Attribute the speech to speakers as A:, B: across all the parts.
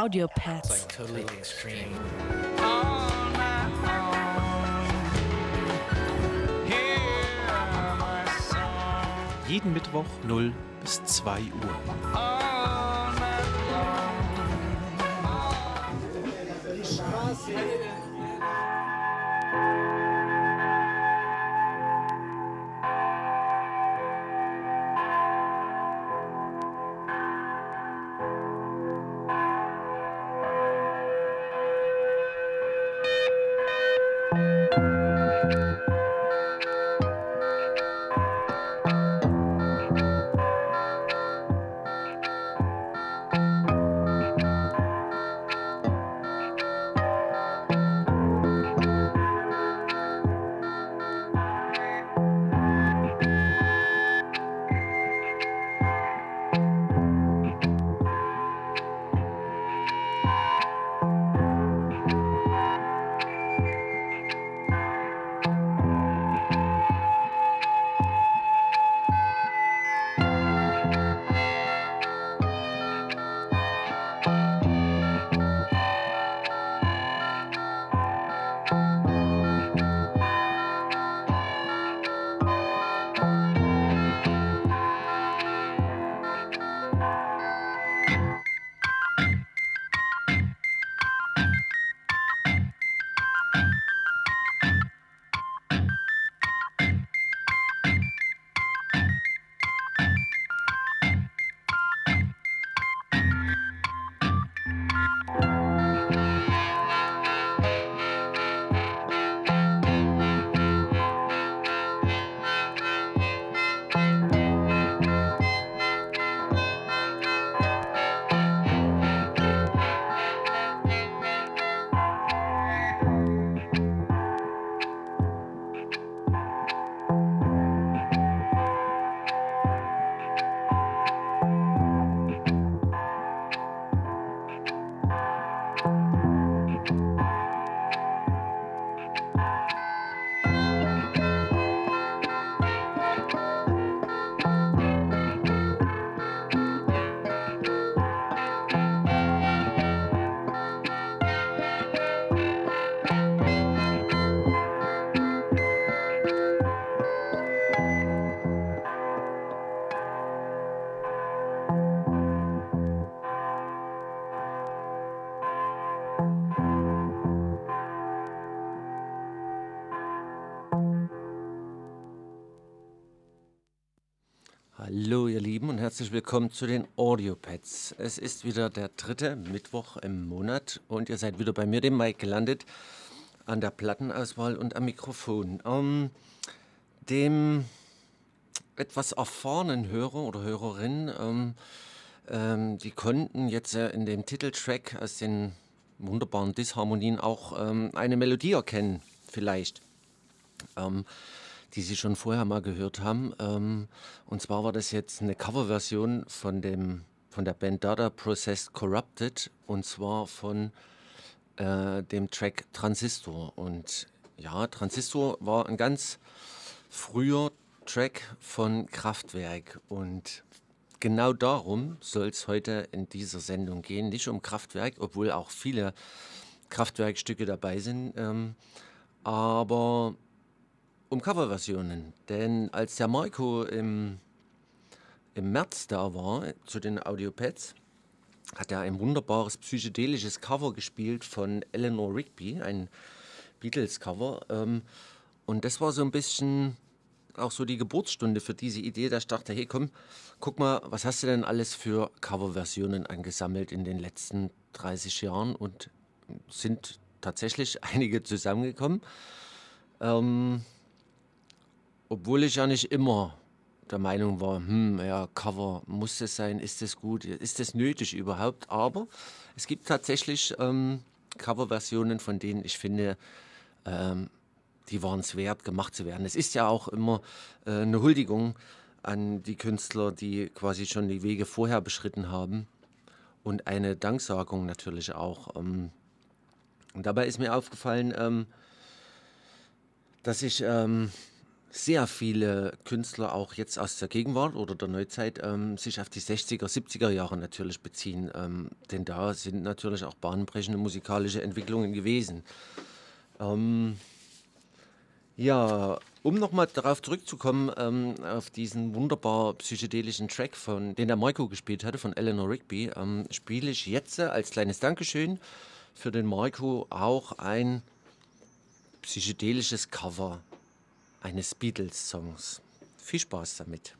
A: Audio Pets.
B: totally extreme.
A: Jeden Mittwoch 0 bis 2 Uhr.
C: Hallo herzlich willkommen zu den Audiopads. Es ist wieder der dritte Mittwoch im Monat und ihr seid wieder bei mir, dem Mike, gelandet an der Plattenauswahl und am Mikrofon. Ähm, dem etwas erfahrenen Hörer oder Hörerin, ähm, ähm, die konnten jetzt äh, in dem Titeltrack aus den wunderbaren Disharmonien auch ähm, eine Melodie erkennen, vielleicht. Ähm, die Sie schon vorher mal gehört haben. Ähm, und zwar war das jetzt eine Coverversion von, dem, von der Band Dada Processed Corrupted und zwar von äh, dem Track Transistor. Und ja, Transistor war ein ganz früher Track von Kraftwerk und genau darum soll es heute in dieser Sendung gehen. Nicht um Kraftwerk, obwohl auch viele Kraftwerkstücke dabei sind, ähm, aber um Coverversionen. Denn als der Marco im, im März da war zu den Audiopads, hat er ein wunderbares psychedelisches Cover gespielt von Eleanor Rigby, ein Beatles-Cover. Ähm, und das war so ein bisschen auch so die Geburtsstunde für diese Idee, dass ich dachte, hey komm, guck mal, was hast du denn alles für Coverversionen angesammelt in den letzten 30 Jahren und sind tatsächlich einige zusammengekommen. Ähm, obwohl ich ja nicht immer der Meinung war, hm, ja, Cover muss es sein, ist das gut, ist das nötig überhaupt? Aber es gibt tatsächlich ähm, Coverversionen, von denen ich finde, ähm, die waren es wert, gemacht zu werden. Es ist ja auch immer äh, eine Huldigung an die Künstler, die quasi schon die Wege vorher beschritten haben und eine Danksagung natürlich auch. Ähm, und dabei ist mir aufgefallen, ähm, dass ich ähm, sehr viele Künstler auch jetzt aus der Gegenwart oder der Neuzeit ähm, sich auf die 60er, 70er Jahre natürlich beziehen. Ähm, denn da sind natürlich auch bahnbrechende musikalische Entwicklungen gewesen. Ähm, ja, um nochmal darauf zurückzukommen, ähm, auf diesen wunderbar psychedelischen Track, von, den der Marco gespielt hatte, von Eleanor Rigby, ähm, spiele ich jetzt als kleines Dankeschön für den Marco auch ein psychedelisches Cover eines Beatles-Songs. Viel Spaß damit.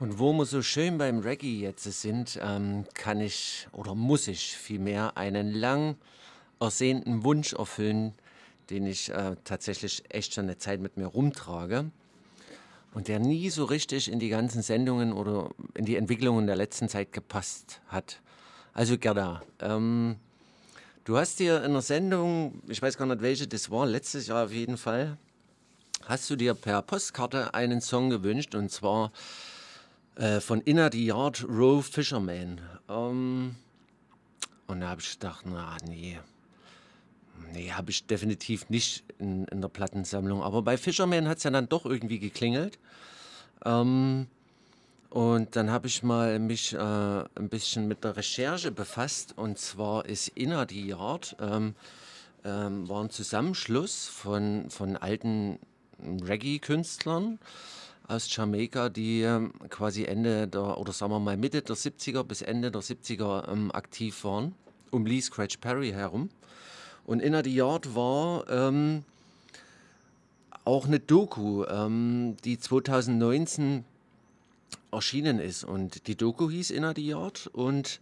C: Und wo wir so schön beim Reggae jetzt sind, ähm, kann ich oder muss ich vielmehr einen lang ersehnten Wunsch erfüllen, den ich äh, tatsächlich echt schon eine Zeit mit mir rumtrage und der nie so richtig in die ganzen Sendungen oder in die Entwicklungen der letzten Zeit gepasst hat. Also Gerda, ähm, du hast dir in einer Sendung, ich weiß gar nicht welche das war, letztes Jahr auf jeden Fall, hast du dir per Postkarte einen Song gewünscht und zwar äh, von Inner the Yard Row Fisherman. Ähm, und da habe ich gedacht, na nee, nee, habe ich definitiv nicht in, in der Plattensammlung. Aber bei Fisherman hat es ja dann doch irgendwie geklingelt. Ähm, und dann habe ich mal mich äh, ein bisschen mit der Recherche befasst. Und zwar ist Inner the Yard ähm, ähm, war ein Zusammenschluss von, von alten Reggae-Künstlern aus Jamaika, die ähm, quasi Ende der, oder sagen wir mal Mitte der 70er bis Ende der 70er ähm, aktiv waren, um Lee Scratch Perry herum. Und Inner the Yard war ähm, auch eine Doku, ähm, die 2019 erschienen ist. Und die Doku hieß Inner the Yard und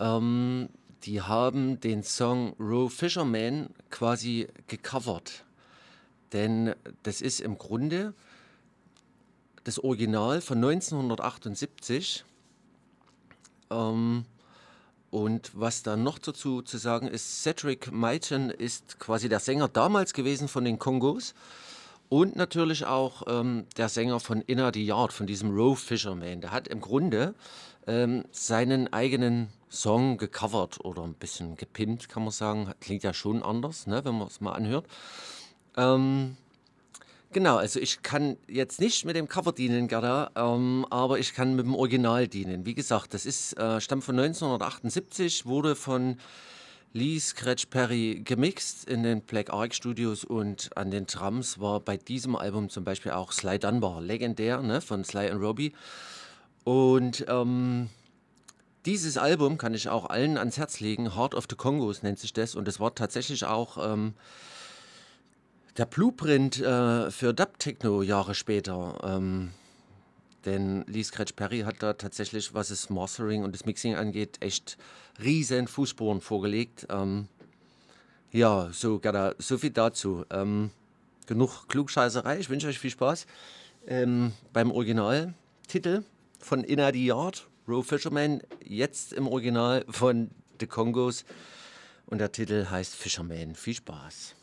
C: ähm, die haben den Song Row Fisherman quasi gecovert. Denn das ist im Grunde das Original von 1978. Ähm, und was da noch dazu zu sagen ist, Cedric Maiten ist quasi der Sänger damals gewesen von den Kongos und natürlich auch ähm, der Sänger von Inner the Yard, von diesem Row Fisherman. Der hat im Grunde ähm, seinen eigenen Song gecovert oder ein bisschen gepimpt, kann man sagen. Klingt ja schon anders, ne, wenn man es mal anhört. Ähm, Genau, also ich kann jetzt nicht mit dem Cover dienen, Gerda, ähm, aber ich kann mit dem Original dienen. Wie gesagt, das ist, äh, stammt von 1978, wurde von Lee Scratch Perry gemixt in den Black Ark Studios und an den Drums war bei diesem Album zum Beispiel auch Sly Dunbar, legendär, ne, von Sly und Robbie. Und ähm, dieses Album kann ich auch allen ans Herz legen. Heart of the Congos nennt sich das und es war tatsächlich auch ähm, der Blueprint äh, für Dub-Techno Jahre später. Ähm, denn Lee Scratch Perry hat da tatsächlich, was das Mastering und das Mixing angeht, echt riesen Fußspuren vorgelegt. Ähm, ja, so, Gerda, so viel dazu. Ähm, genug Klugscheißerei. Ich wünsche euch viel Spaß ähm, beim Originaltitel von Inna the Yard, Row Fisherman, jetzt im Original von The Congos. Und der Titel heißt Fisherman. Viel Spaß.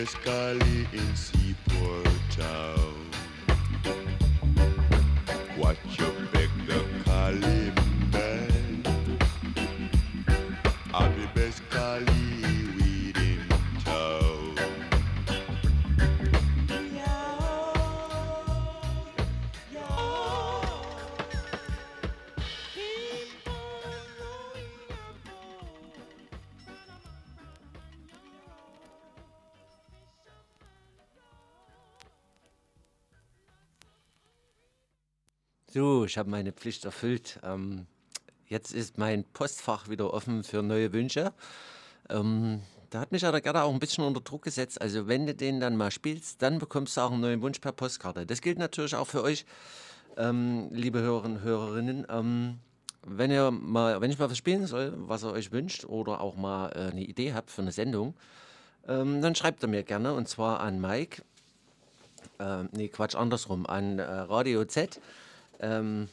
C: Mescaline ich habe meine Pflicht erfüllt. Ähm, jetzt ist mein Postfach wieder offen für neue Wünsche. Ähm, da hat mich ja der Gerda auch ein bisschen unter Druck gesetzt. Also, wenn du den dann mal spielst, dann bekommst du auch einen neuen Wunsch per Postkarte. Das gilt natürlich auch für euch, ähm, liebe Hörerinnen und Hörerinnen. Ähm, wenn, ihr mal, wenn ich mal was spielen soll, was ihr euch wünscht, oder auch mal äh, eine Idee habt für eine Sendung, ähm, dann schreibt ihr mir gerne und zwar an Mike. Ähm, nee, Quatsch, andersrum, an äh, Radio Z ähm,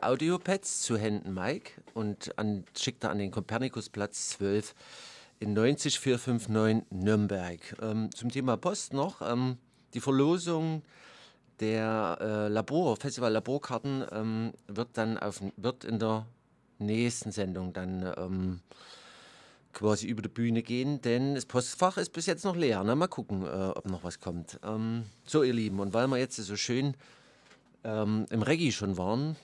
C: Audiopads zu Händen Mike und an, schickt er an den Kopernikusplatz 12 in 90459 Nürnberg. Ähm, zum Thema Post noch, ähm, die Verlosung der äh, Labor, Festival Laborkarten ähm, wird dann auf, wird in der nächsten Sendung dann ähm, quasi über die Bühne gehen, denn das Postfach ist bis jetzt noch leer. Ne? Mal gucken, äh, ob noch was kommt. Ähm, so, ihr Lieben, und weil wir jetzt so schön ähm, im Reggae schon waren,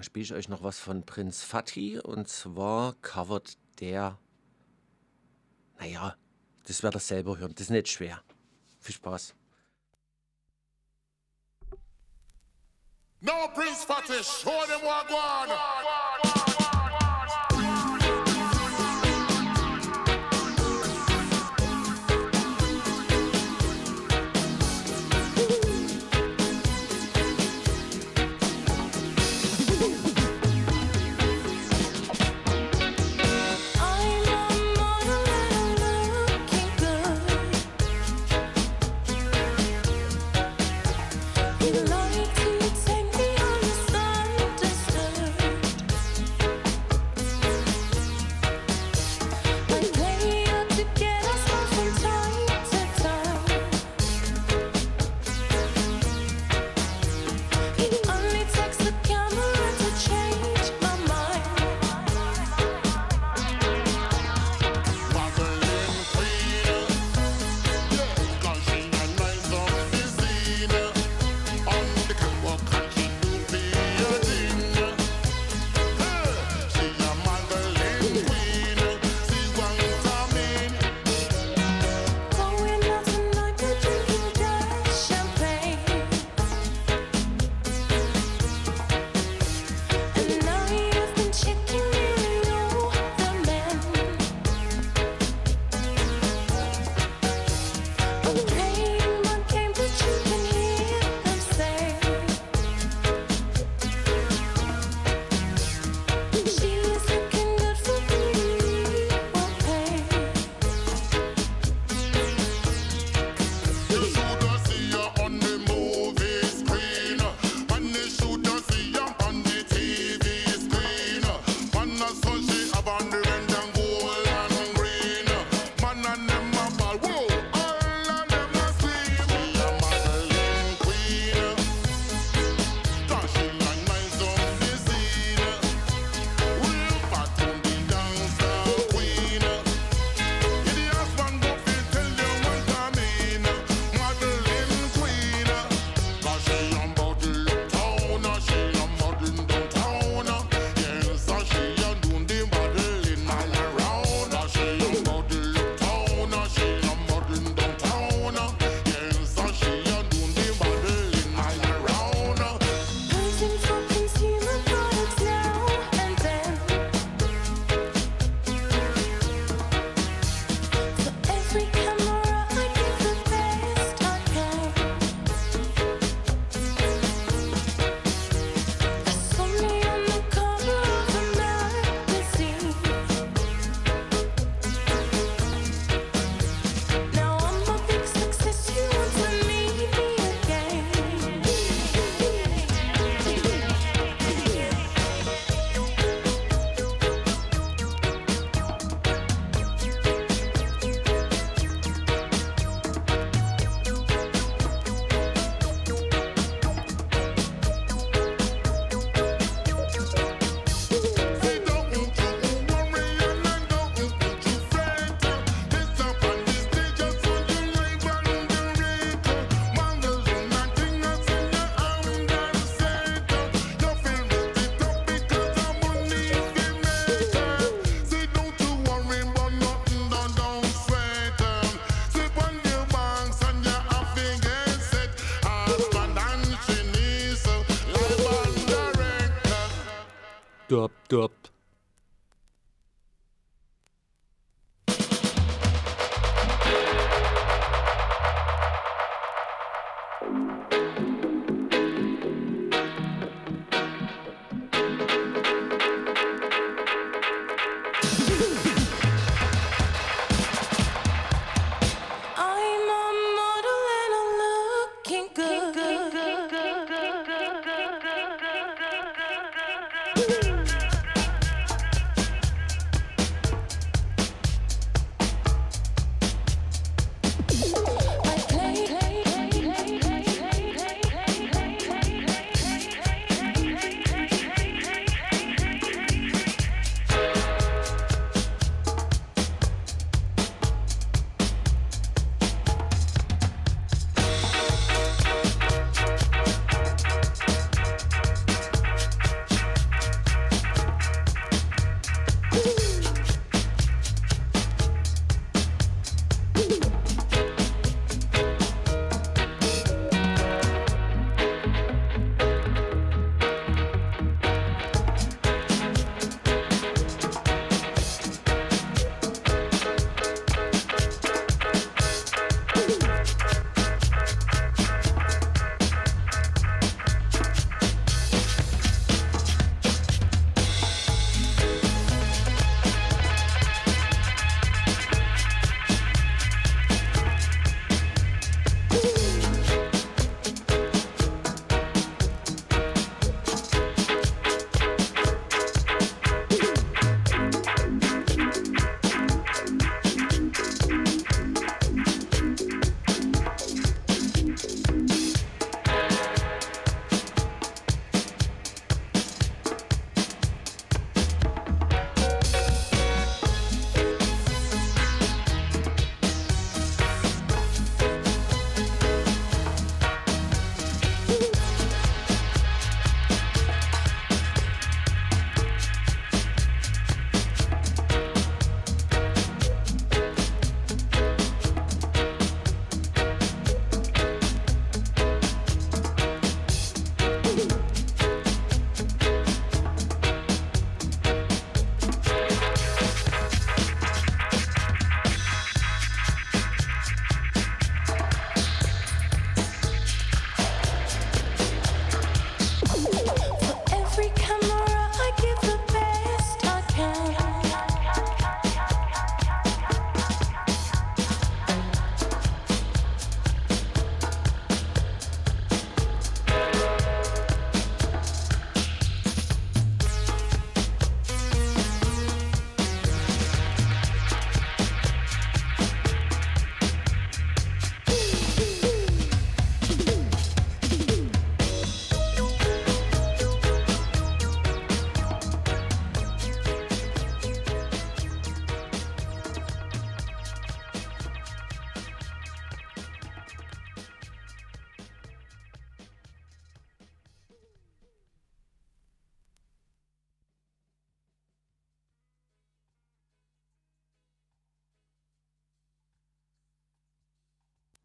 C: spiele ich euch noch was von Prinz Fatih und zwar covert der, naja, das werdet ihr selber hören, das ist nicht schwer. Viel Spaß.
D: No Prince Fatty, show them what go on.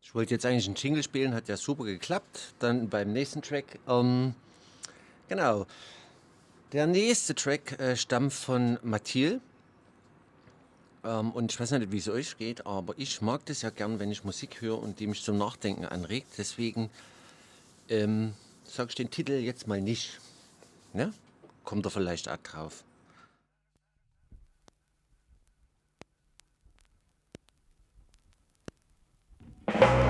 C: Ich wollte jetzt eigentlich einen Jingle spielen, hat ja super geklappt. Dann beim nächsten Track. Ähm, genau. Der nächste Track äh, stammt von Mathilde. Ähm, und ich weiß nicht, wie es euch geht, aber ich mag das ja gern, wenn ich Musik höre und die mich zum Nachdenken anregt. Deswegen ähm, sage ich den Titel jetzt mal nicht. Ne? Kommt er vielleicht auch drauf.
E: Bye.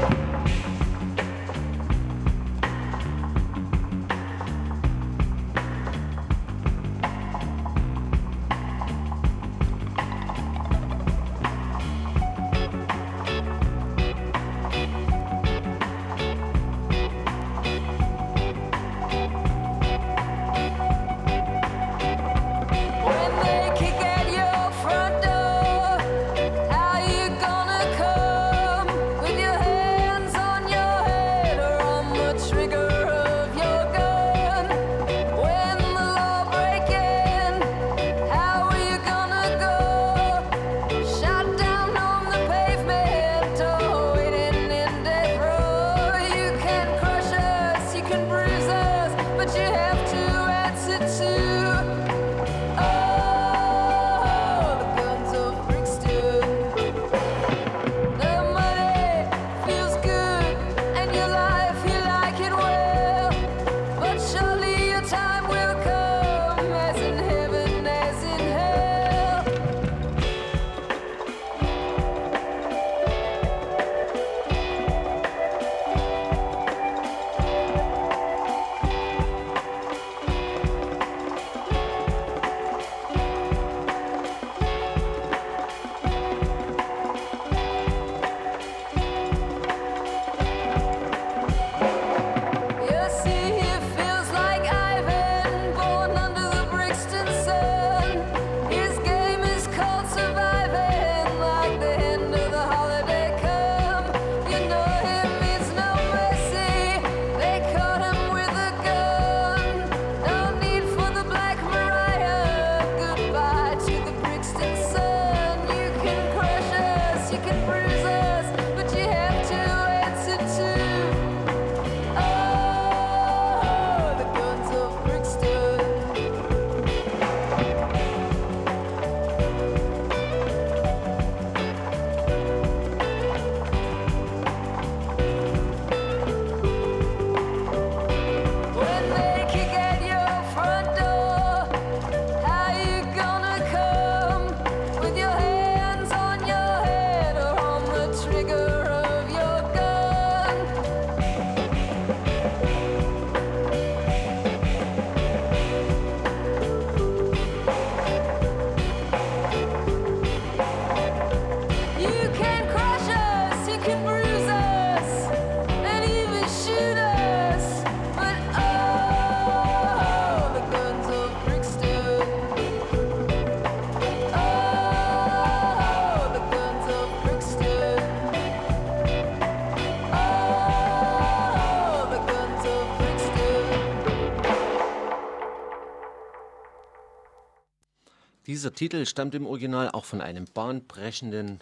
C: Dieser Titel stammt im Original auch von einem bahnbrechenden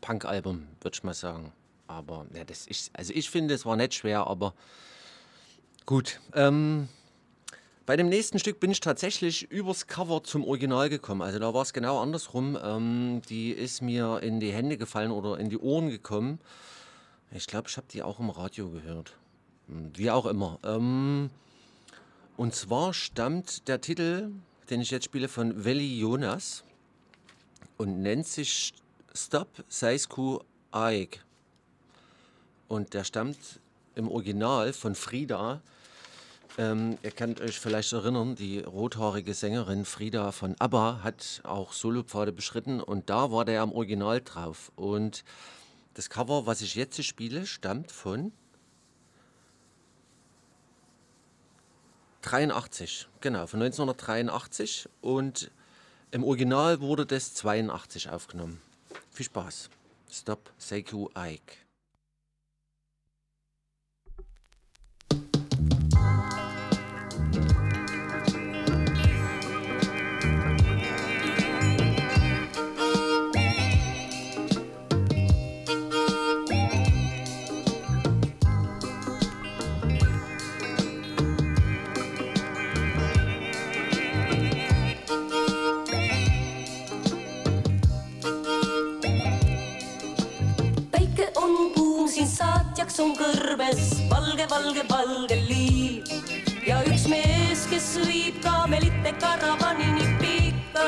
C: Punk-Album, würde ich mal sagen. Aber ja, das ist, also ich finde, es war nicht schwer, aber gut. Ähm, bei dem nächsten Stück bin ich tatsächlich übers Cover zum Original gekommen. Also da war es genau andersrum. Ähm, die ist mir in die Hände gefallen oder in die Ohren gekommen. Ich glaube, ich habe die auch im Radio gehört. Hm, Wie auch immer. Ähm, und zwar stammt der Titel, den ich jetzt spiele, von Veli Jonas und nennt sich Stop Seisku Aik. Und der stammt im Original von Frida. Ähm, ihr könnt euch vielleicht erinnern, die rothaarige Sängerin Frida von ABBA hat auch Solopfade beschritten und da war der im Original drauf. Und das Cover, was ich jetzt spiele, stammt von 83, genau, von 1983 und im Original wurde das 82 aufgenommen. Viel Spaß. Stop Seiku Ike.
F: On kõrbes valge, valge, valge liiv ja üks mees, kes viib kaamelite karavanini pikka.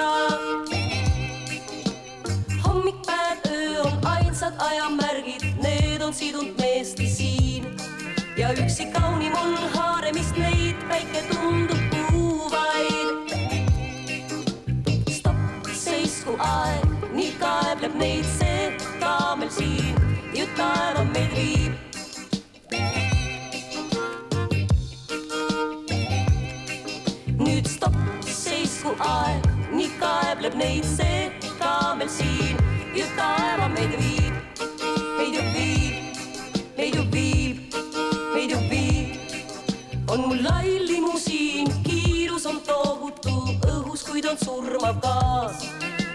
F: hommik, päev, öö on ainsad ajamärgid, need on sidunud meesti siin ja üksi kaunim on haaremist neid, päike tundub kuuvaid. stopp, seisku aeg, nii kaebleb neid see kaamel siin ju taeva meid viib. Stopp, seisku aeg, nii kaebleb neid see kaamel siin ju taeva meid viib. meid ju viib, meid ju viib, meid ju viib. on mul lai limusiin, kiirus on tohutu õhus, kuid on surmav gaas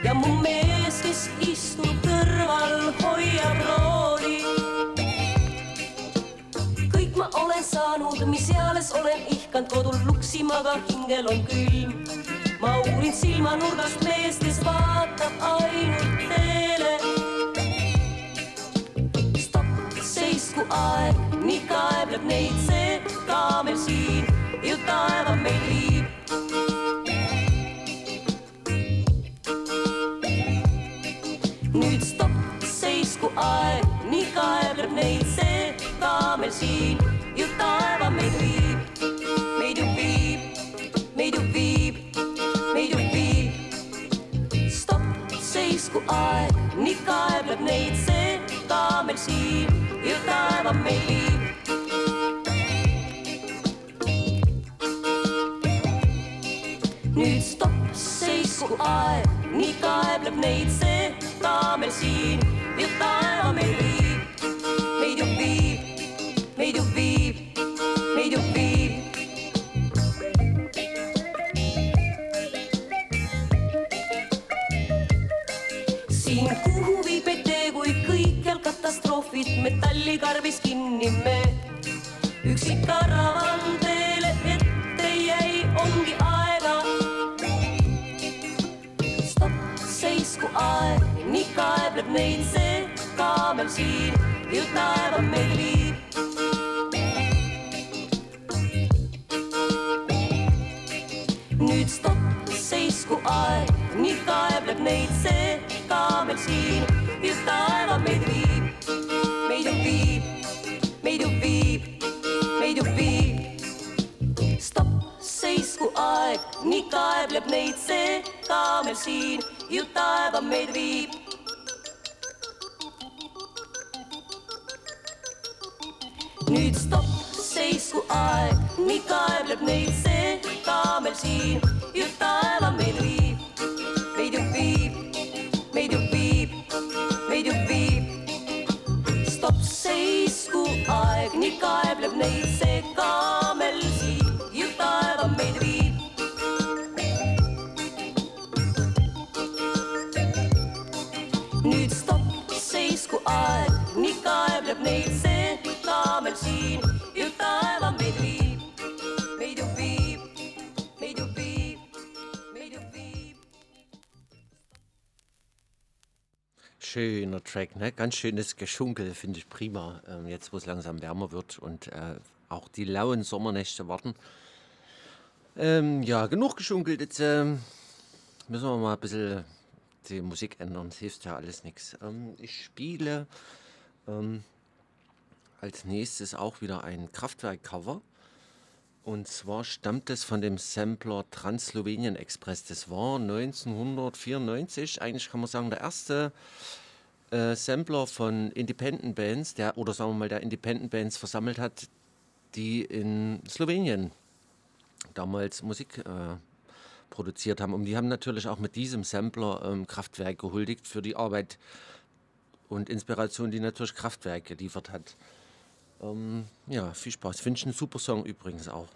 F: ja mu mees, kes istub kõrval, hoiab rooli. kõik ma olen saanud, mis eales olen ihkanud kodul luksima, aga hingel on külm. ma uurin silmanurgast meest, kes vaatab ainult teele. stopp, seisku aeg, nii kaebleb neid see kaamel siin ju taeva meid viib. Siin ju taeva viib. nüüd stopp, seisku aeg, nii kaebleb neid see kaamel siin ju taeva meid viib.
C: Ne? Ganz schönes Geschunkel, finde ich prima. Ähm, jetzt, wo es langsam wärmer wird und äh, auch die lauen Sommernächte warten. Ähm, ja, genug geschunkelt. Jetzt ähm, müssen wir mal ein bisschen die Musik ändern. Es hilft ja alles nichts. Ähm, ich spiele ähm, als nächstes auch wieder ein Kraftwerk-Cover. Und zwar stammt es von dem Sampler Trans-Slowenien Express. Das war 1994, eigentlich kann man sagen, der erste äh, Sampler von Independent Bands, der, oder sagen wir mal, der Independent Bands versammelt hat, die in Slowenien damals Musik äh, produziert haben. Und die haben natürlich auch mit diesem Sampler ähm, Kraftwerk gehuldigt für die Arbeit und Inspiration, die natürlich Kraftwerk geliefert hat. Ähm, ja, viel Spaß. Finde ich einen super Song übrigens auch.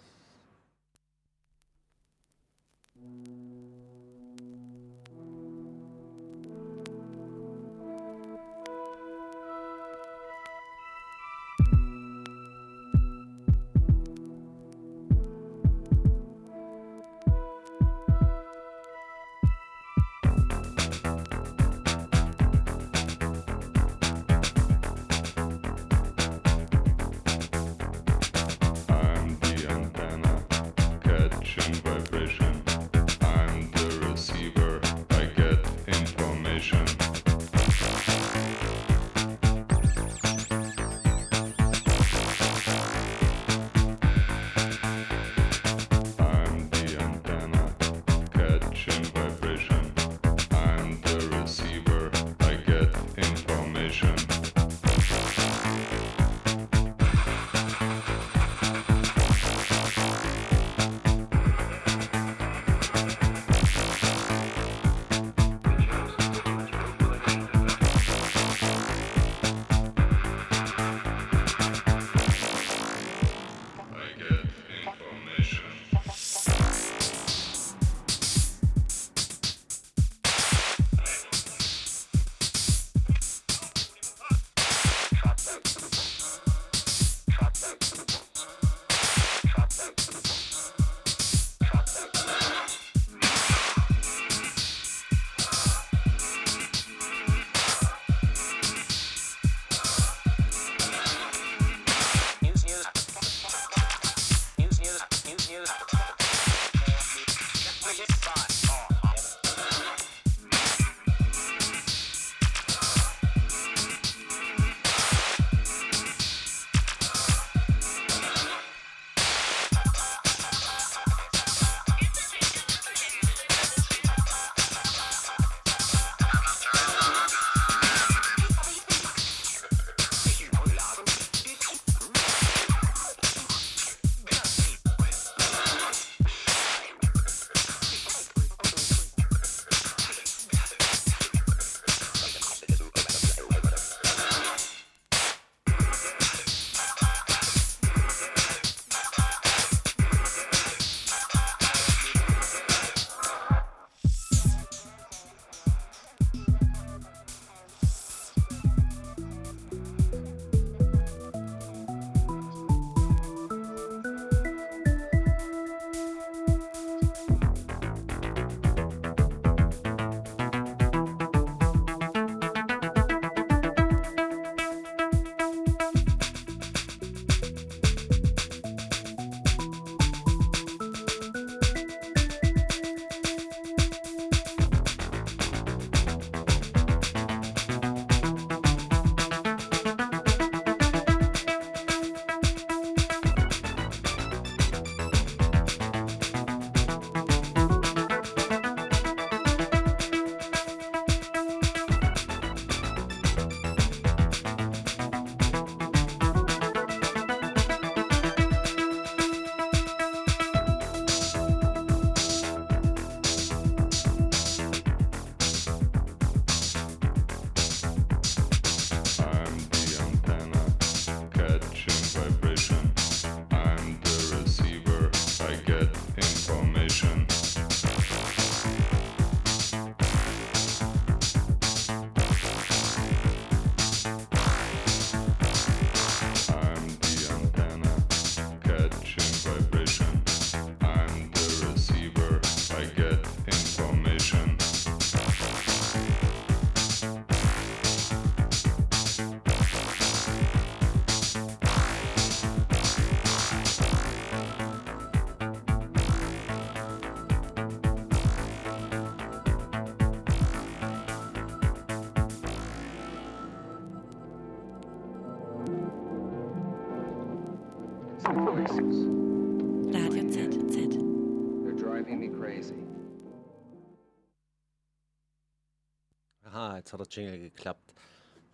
C: Hat der Jingle geklappt.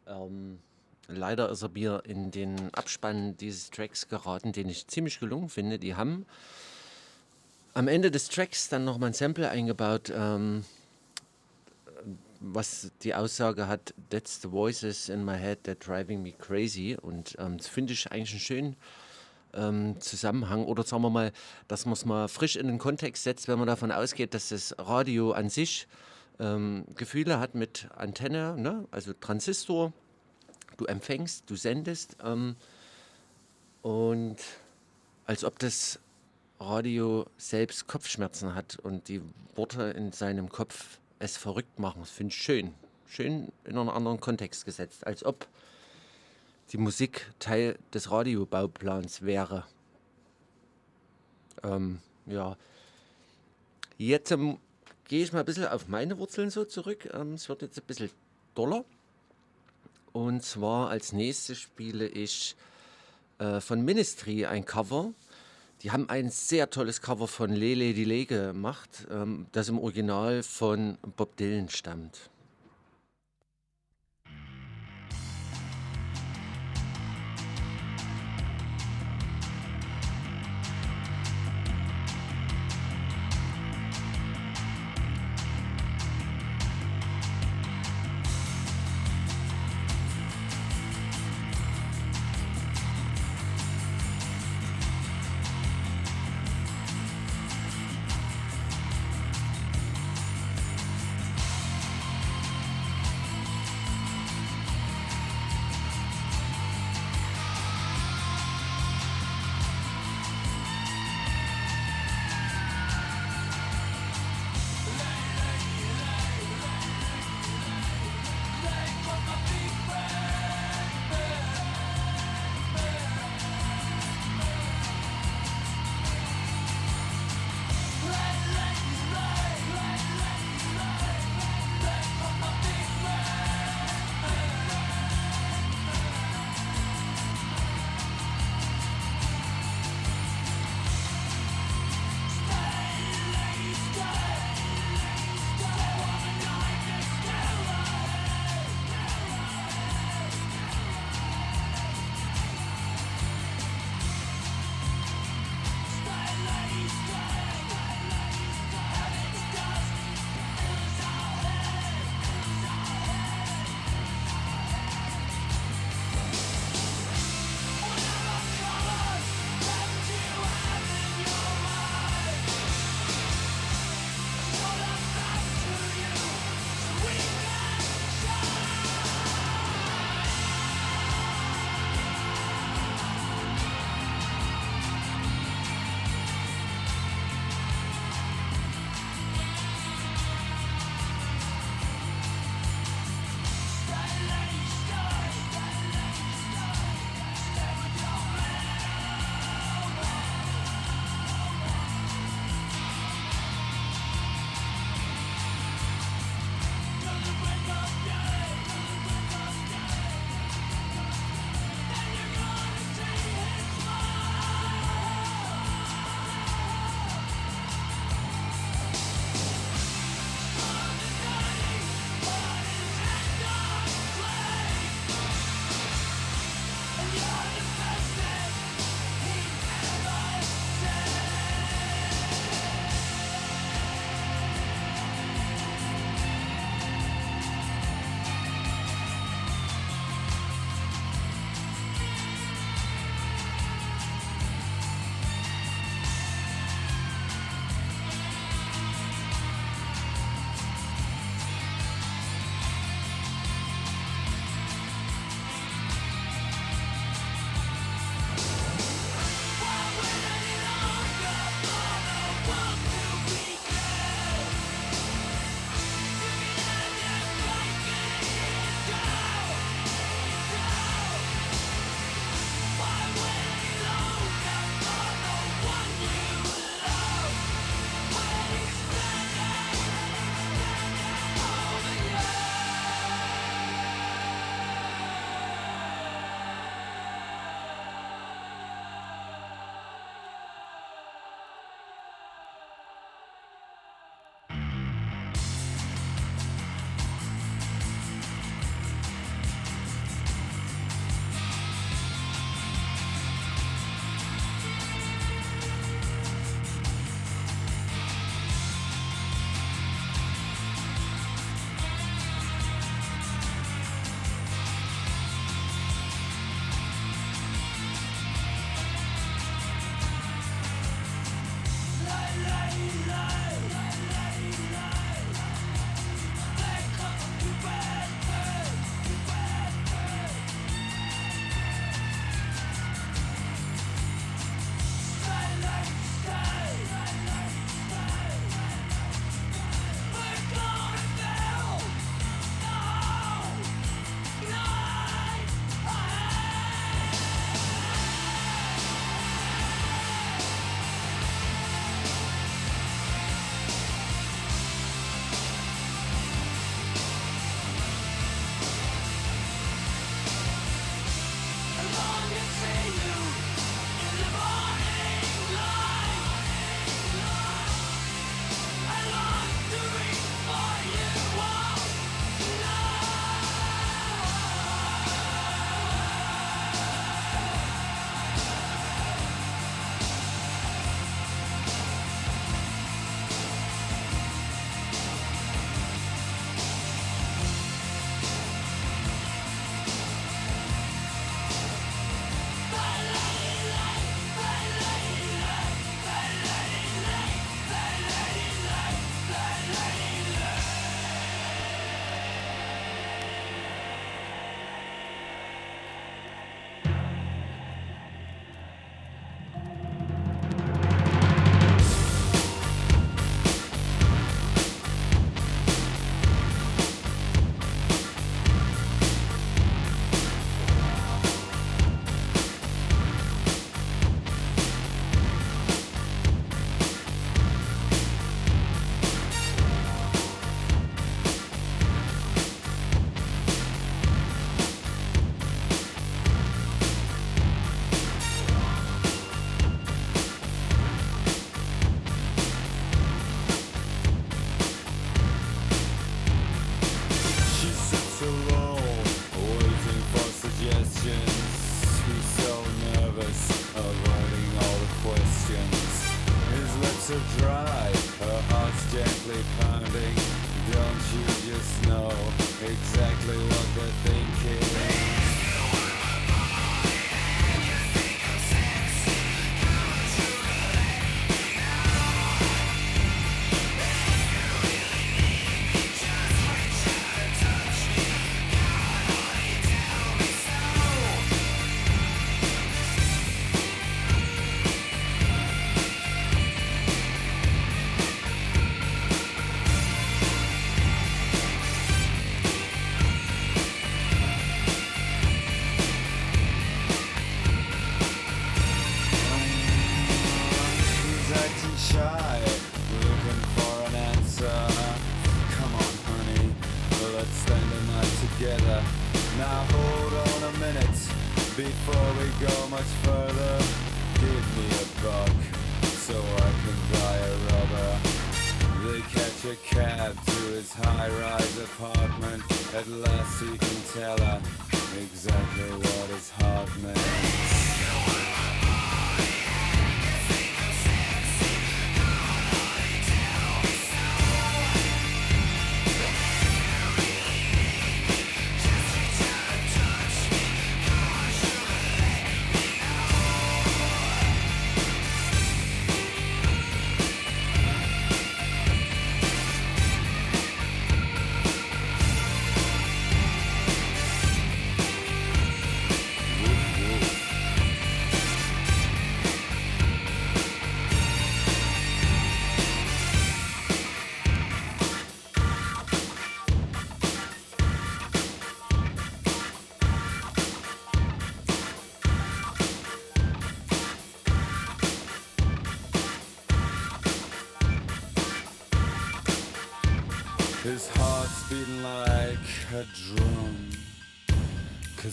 C: Ähm, leider ist er mir in den Abspann dieses Tracks geraten, den ich ziemlich gelungen finde. Die haben am Ende des Tracks dann nochmal ein Sample eingebaut, ähm, was die Aussage hat, that's the voices in my head that driving me crazy. Und ähm, das finde ich eigentlich einen schönen ähm, Zusammenhang. Oder sagen wir mal, dass man es mal frisch in den Kontext setzt, wenn man davon ausgeht, dass das Radio an sich ähm, Gefühle hat mit Antenne, ne? also Transistor. Du empfängst, du sendest. Ähm, und als ob das Radio selbst Kopfschmerzen hat und die Worte in seinem Kopf es verrückt machen. Das finde ich schön. Schön in einen anderen Kontext gesetzt. Als ob die Musik Teil des Radiobauplans wäre. Ähm, ja. Jetzt gehe ich mal ein bisschen auf meine Wurzeln so zurück. Ähm, es wird jetzt ein bisschen doller. Und zwar als nächstes spiele ich äh, von Ministry ein Cover. Die haben ein sehr tolles Cover von Lele Delay gemacht, ähm, das im Original von Bob Dylan stammt.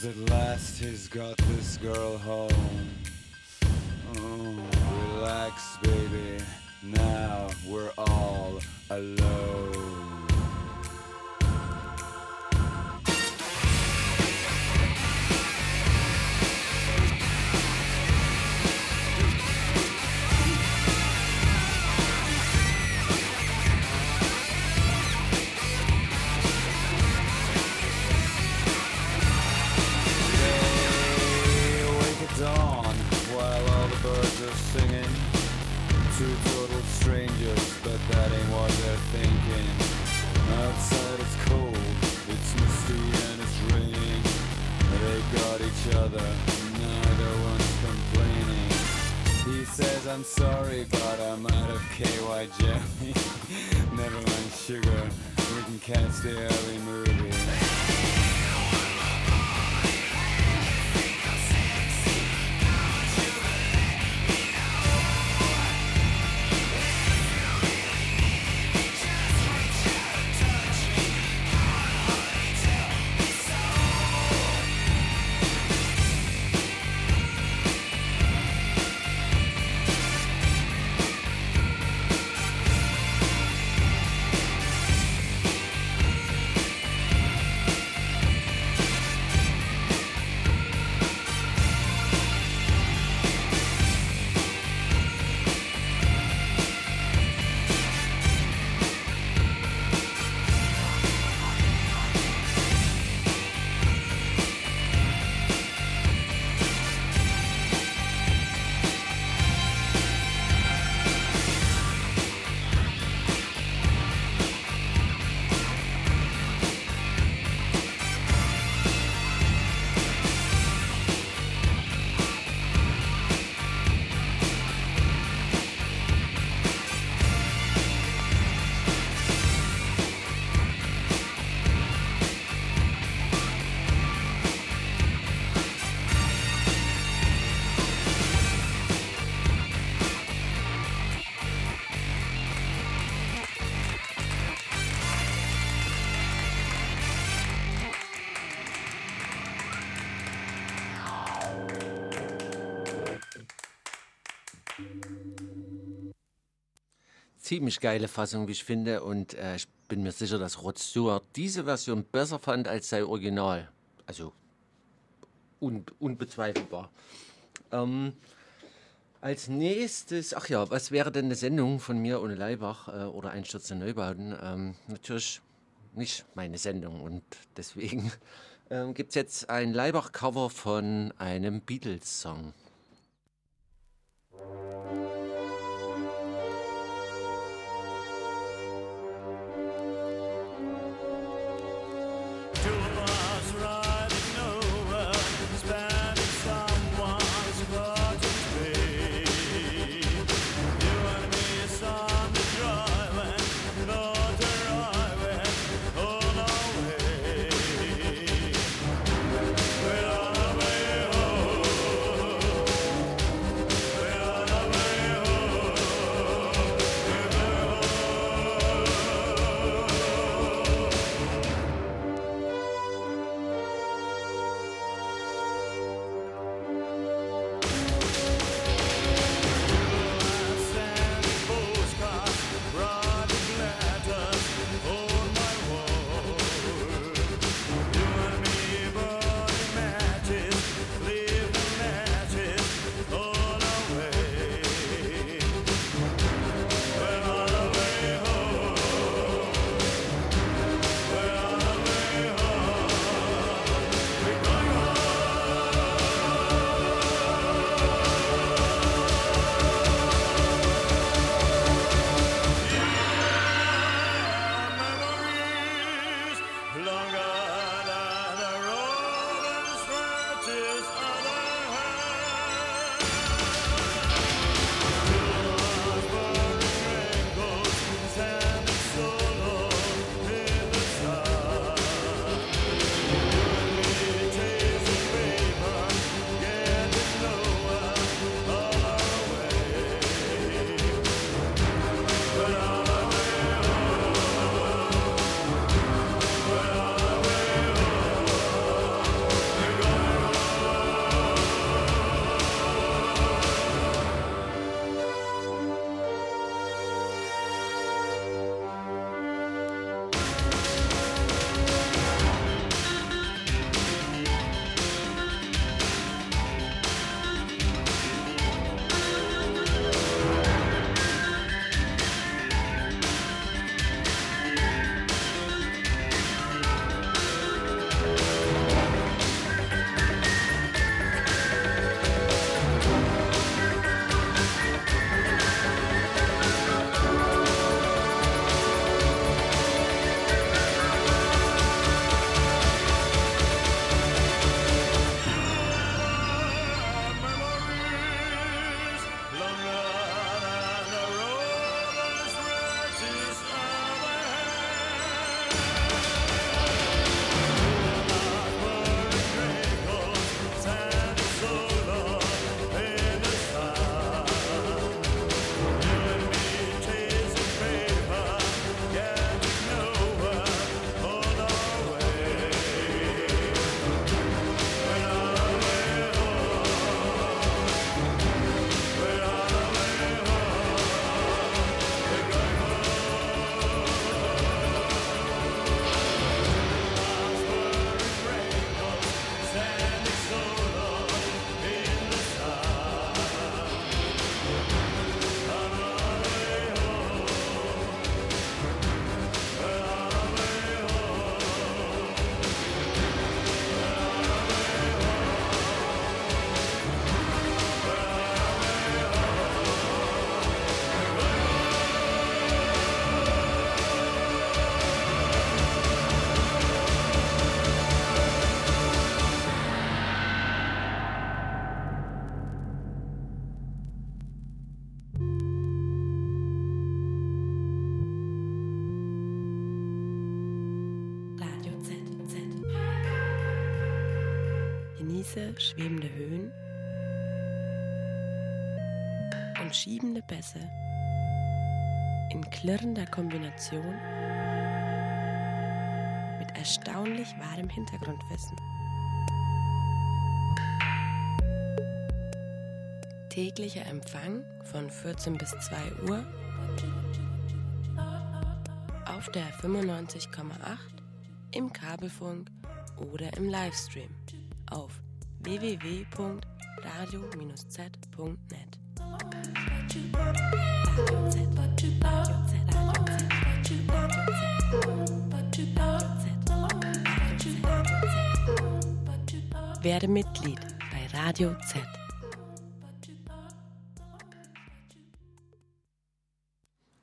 G: At last he's got this girl home. Oh, relax, baby. Now we're all alone. Two total strangers, but that ain't what they're thinking. Outside it's cold, it's misty and it's raining. They got each other, neither one's complaining. He says, I'm sorry, but I'm out of KY jelly. Never mind sugar, we can catch the early movie.
C: Ziemlich geile Fassung, wie ich finde. Und äh, ich bin mir sicher, dass Rod Stewart diese Version besser fand als sein Original. Also un unbezweifelbar. Ähm,
H: Als nächstes, ach ja, was wäre denn eine Sendung von mir ohne Leibach äh, oder Einsturz in Neubauten? Ähm, natürlich nicht meine Sendung und deswegen ähm, gibt es jetzt ein Leibach-Cover von einem Beatles-Song.
I: Bässe in klirrender Kombination mit erstaunlich wahrem Hintergrundwissen. Täglicher Empfang von 14 bis 2 Uhr auf der 95,8 im Kabelfunk oder im Livestream auf www.radio-z.net. Werde Mitglied bei Radio Z.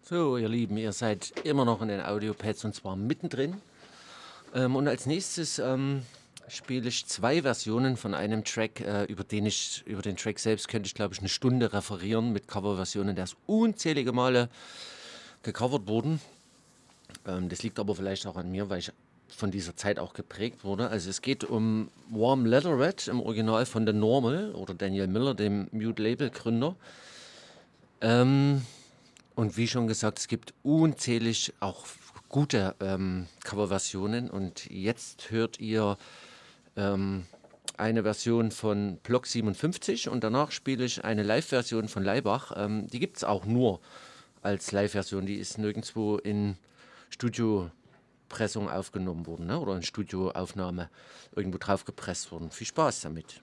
C: So, ihr Lieben, ihr seid immer noch in den Audiopads und zwar mittendrin. Ähm, und als nächstes ähm, spiele ich zwei Versionen von einem Track, äh, über den ich, über den Track selbst könnte ich glaube ich eine Stunde referieren mit Coverversionen. Der ist unzählige Male gecovert worden. Ähm, das liegt aber vielleicht auch an mir, weil ich von dieser Zeit auch geprägt wurde. Also es geht um Warm Leatherette im Original von The Normal oder Daniel Miller, dem Mute Label Gründer. Ähm, und wie schon gesagt, es gibt unzählig auch gute ähm, Coverversionen. Und jetzt hört ihr ähm, eine Version von Block 57 und danach spiele ich eine Live-Version von Leibach. Ähm, die gibt es auch nur als Live-Version. Die ist nirgendwo in Studiopressung aufgenommen worden ne? oder in Studioaufnahme irgendwo drauf gepresst worden. Viel Spaß damit.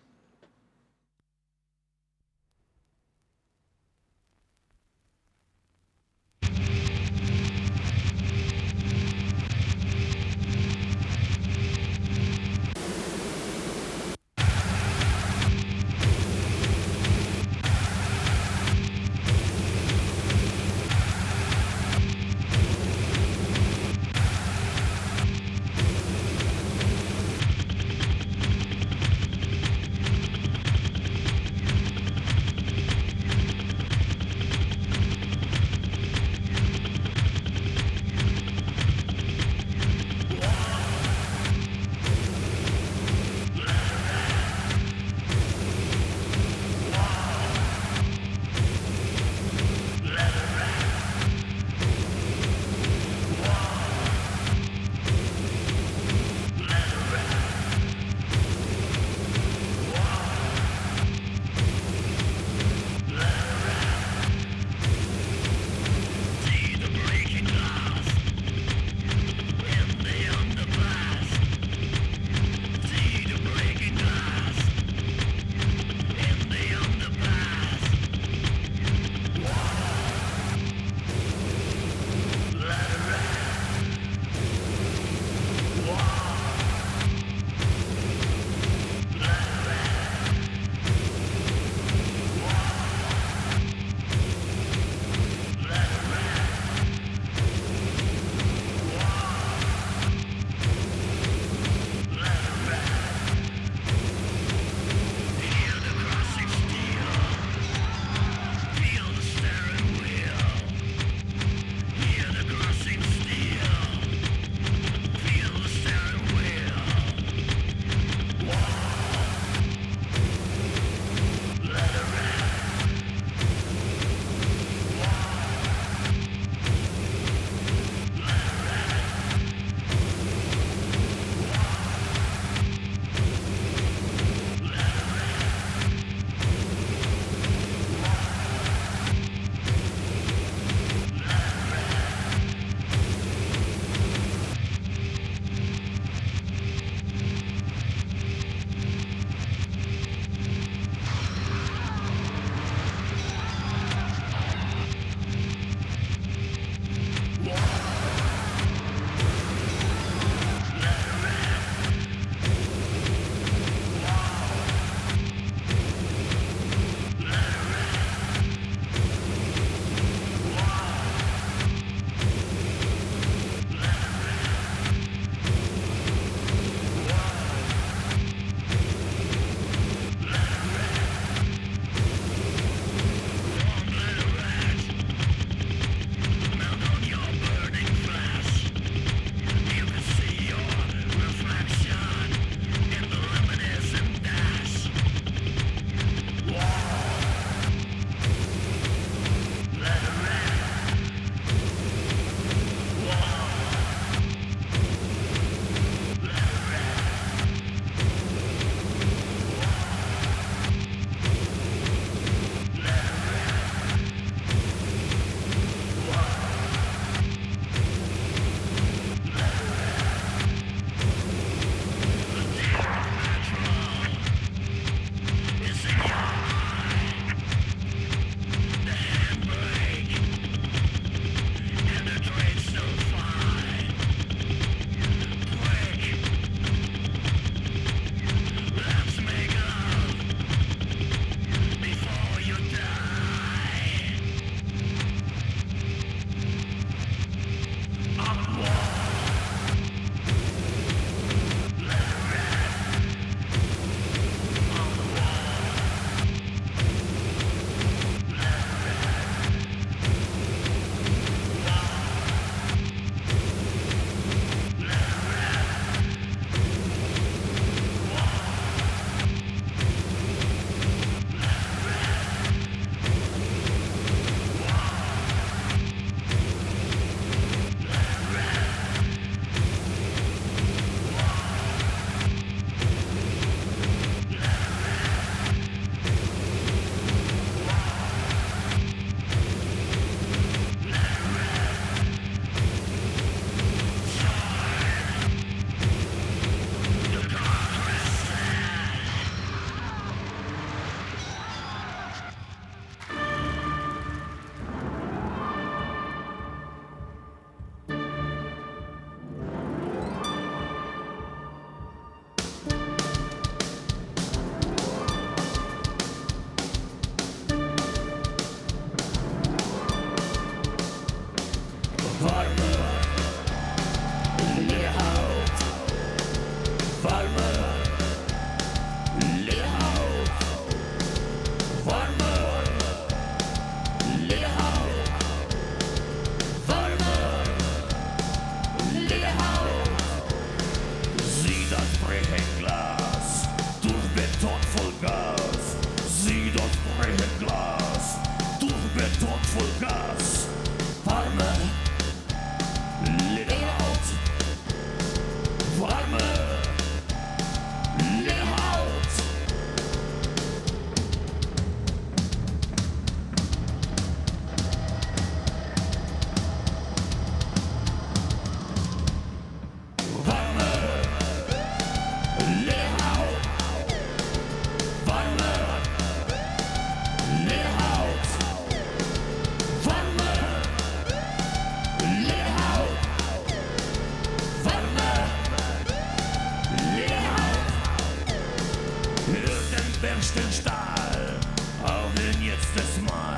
J: besten Stahl, auf den jetzt jetztes Mal.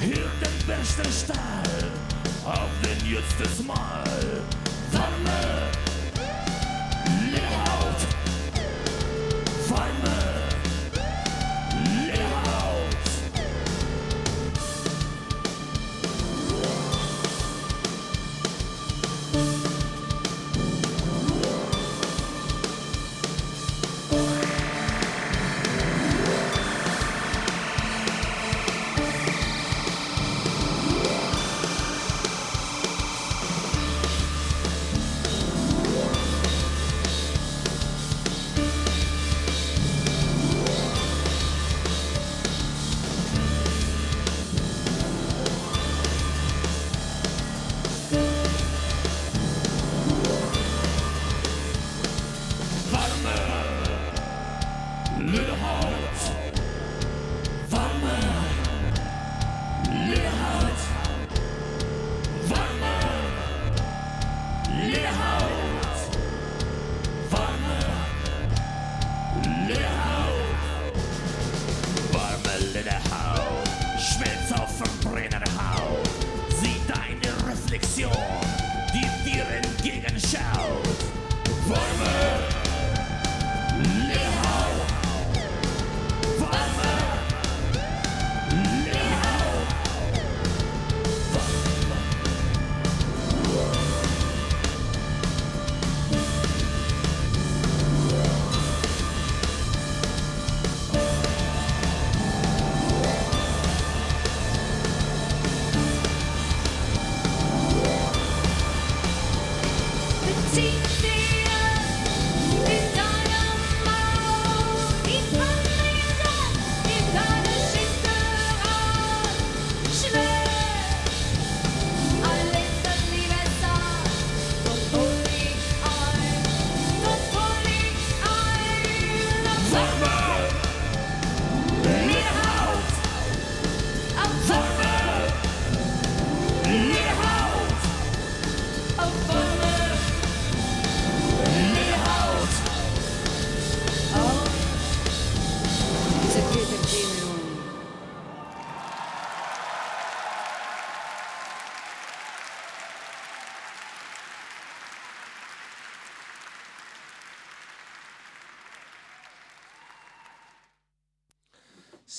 J: Hielt den besten Stahl, auf den
K: jetzt jetztes
J: Mal.
K: Sonne!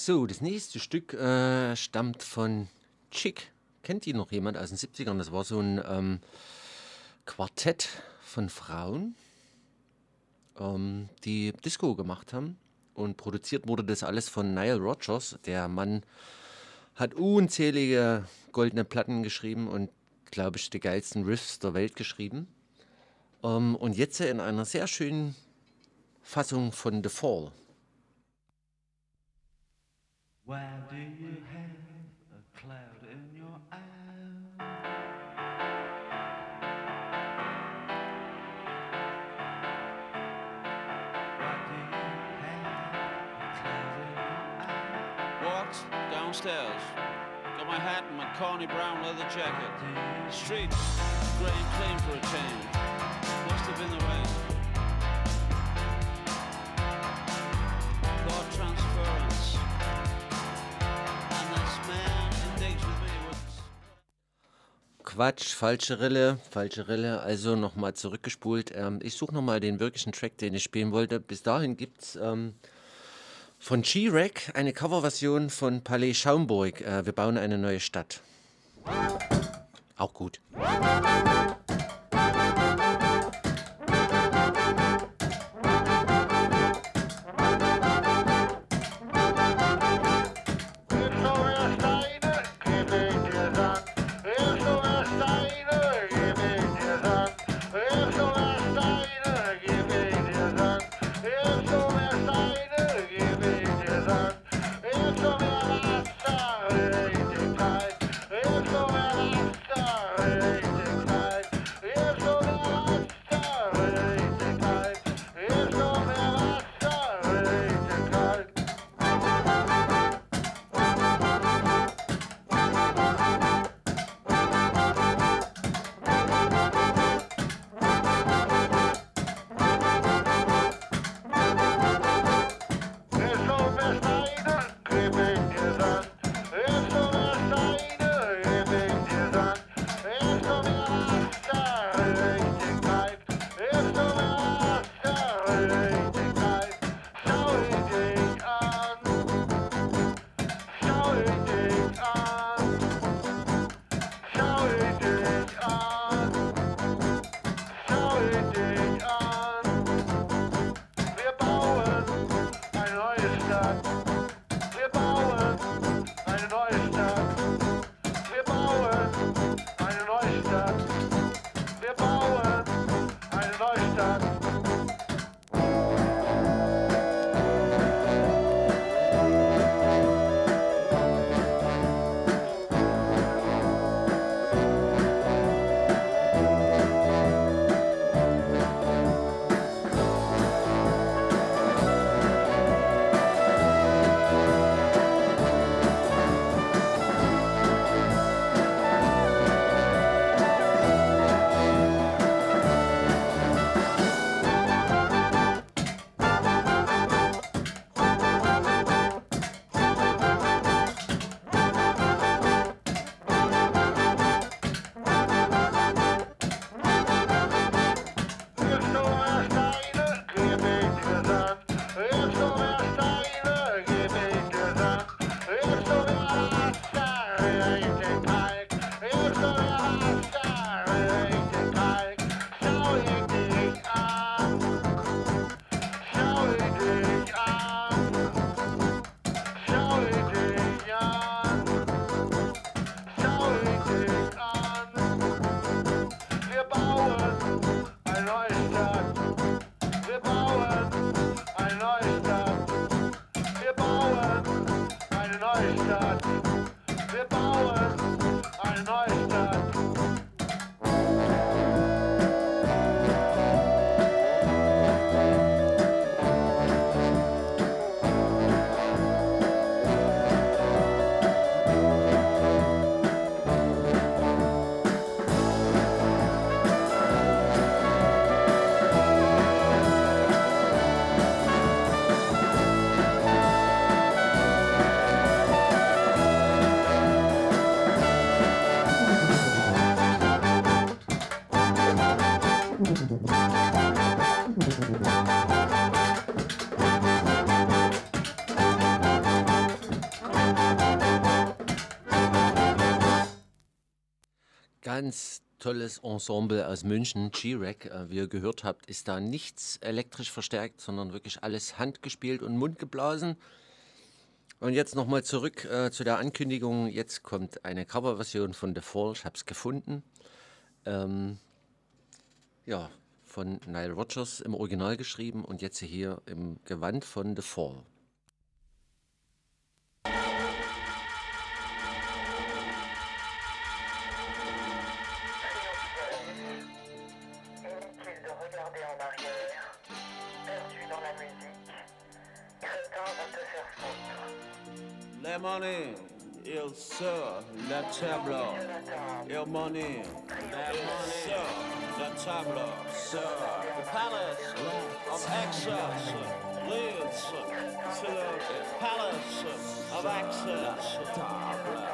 C: So, das nächste Stück äh, stammt von Chick. Kennt die noch jemand aus den 70ern? Das war so ein ähm, Quartett von Frauen, ähm, die Disco gemacht haben. Und produziert wurde das alles von Nile Rodgers. Der Mann hat unzählige goldene Platten geschrieben und, glaube ich, die geilsten Riffs der Welt geschrieben. Ähm, und jetzt in einer sehr schönen Fassung von The Fall.
L: Why do you have a cloud in your eye? Why do you have a cloud in your eye?
H: Walked downstairs, got my hat and my corny brown leather jacket. Street, grey and clean for a change. Must have been the rain.
C: Quatsch, falsche Rille, falsche Rille. Also nochmal zurückgespult. Ähm, ich suche nochmal den wirklichen Track, den ich spielen wollte. Bis dahin gibt es ähm, von G-Rack eine Coverversion von Palais Schaumburg. Äh, wir bauen eine neue Stadt. Auch gut. Ganz tolles Ensemble aus München, G-Rack. Äh, Wie ihr gehört habt, ist da nichts elektrisch verstärkt, sondern wirklich alles handgespielt und mundgeblasen. Und jetzt nochmal zurück äh, zu der Ankündigung. Jetzt kommt eine Coverversion von The Fall. Ich habe es gefunden. Ähm, ja, von Nile Rodgers im Original geschrieben und jetzt hier im Gewand von The Fall.
H: Money, il sur the table. Il money, le money the table. tableau. The palace of excess leads to the palace of
M: access.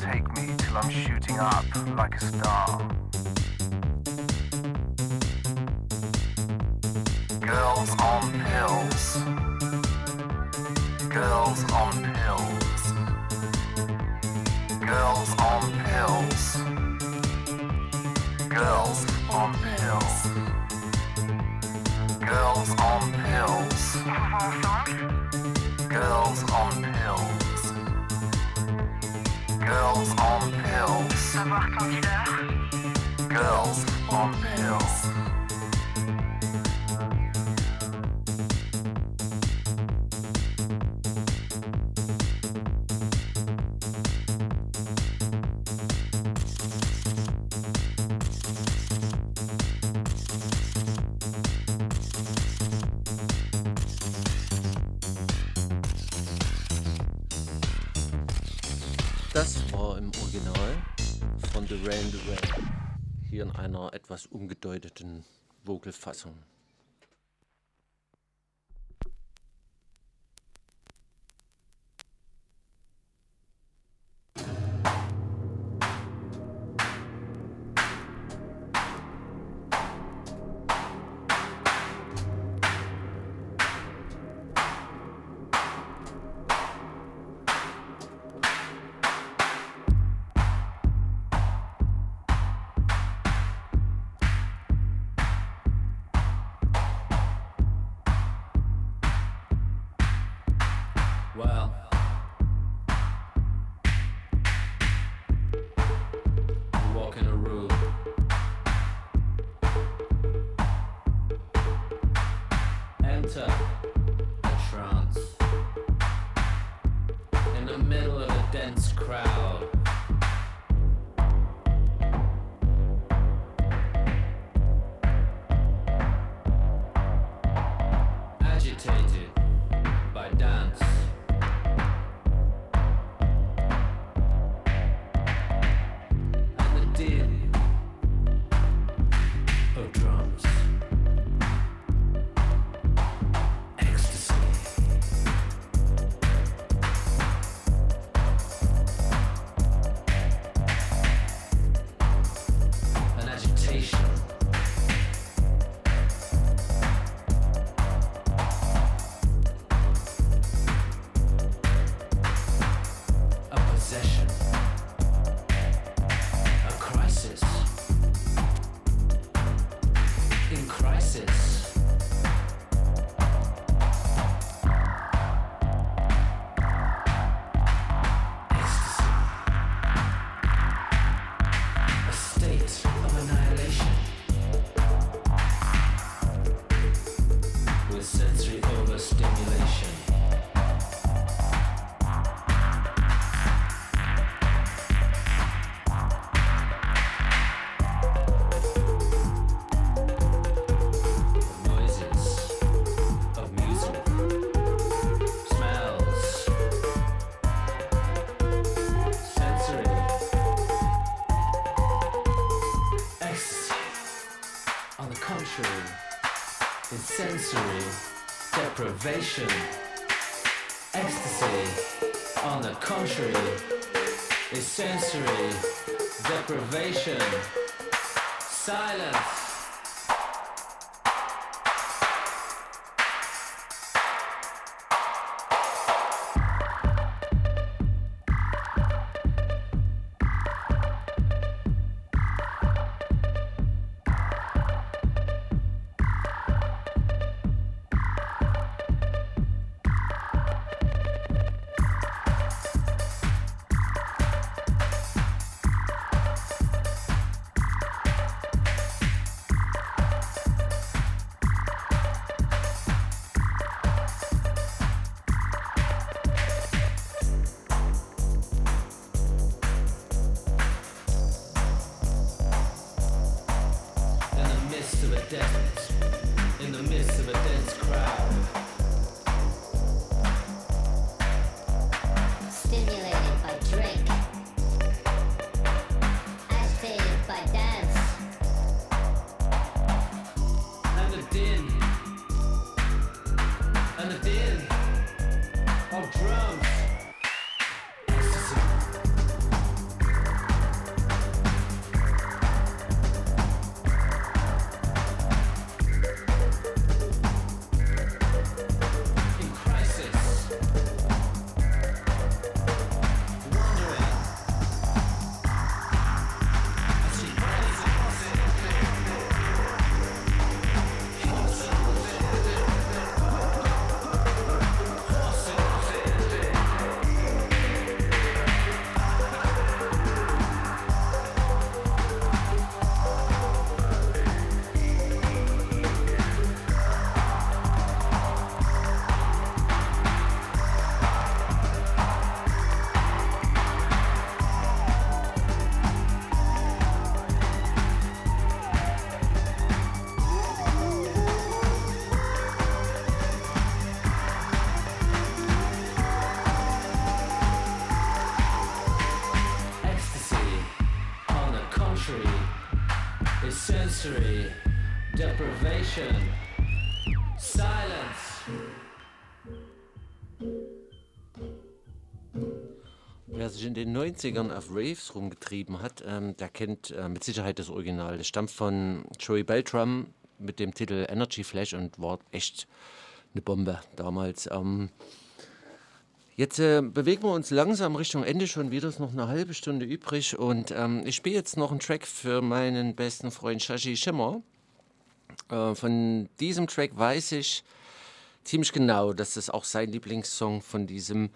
M: Take me till I'm shooting up like a star. Girls on pills. Girls on pills. Girls on pills. Girls on pills. Girls on pills. Girls on pills. Girls on Pills.
C: Savoir ton dealer. Girls on Pills. etwas umgedeuteten Vogelfassung.
M: Deprivation. Ecstasy, on the contrary, is sensory deprivation. Silence.
C: Den 90ern auf Raves rumgetrieben hat, ähm, der kennt äh, mit Sicherheit das Original. Das stammt von Joey Beltram mit dem Titel Energy Flash und war echt eine Bombe damals. Ähm, jetzt äh, bewegen wir uns langsam Richtung Ende schon wieder. Es ist noch eine halbe Stunde übrig und ähm, ich spiele jetzt noch einen Track für meinen besten Freund Shashi Schimmer. Äh, von diesem Track weiß ich ziemlich genau, dass das auch sein Lieblingssong von diesem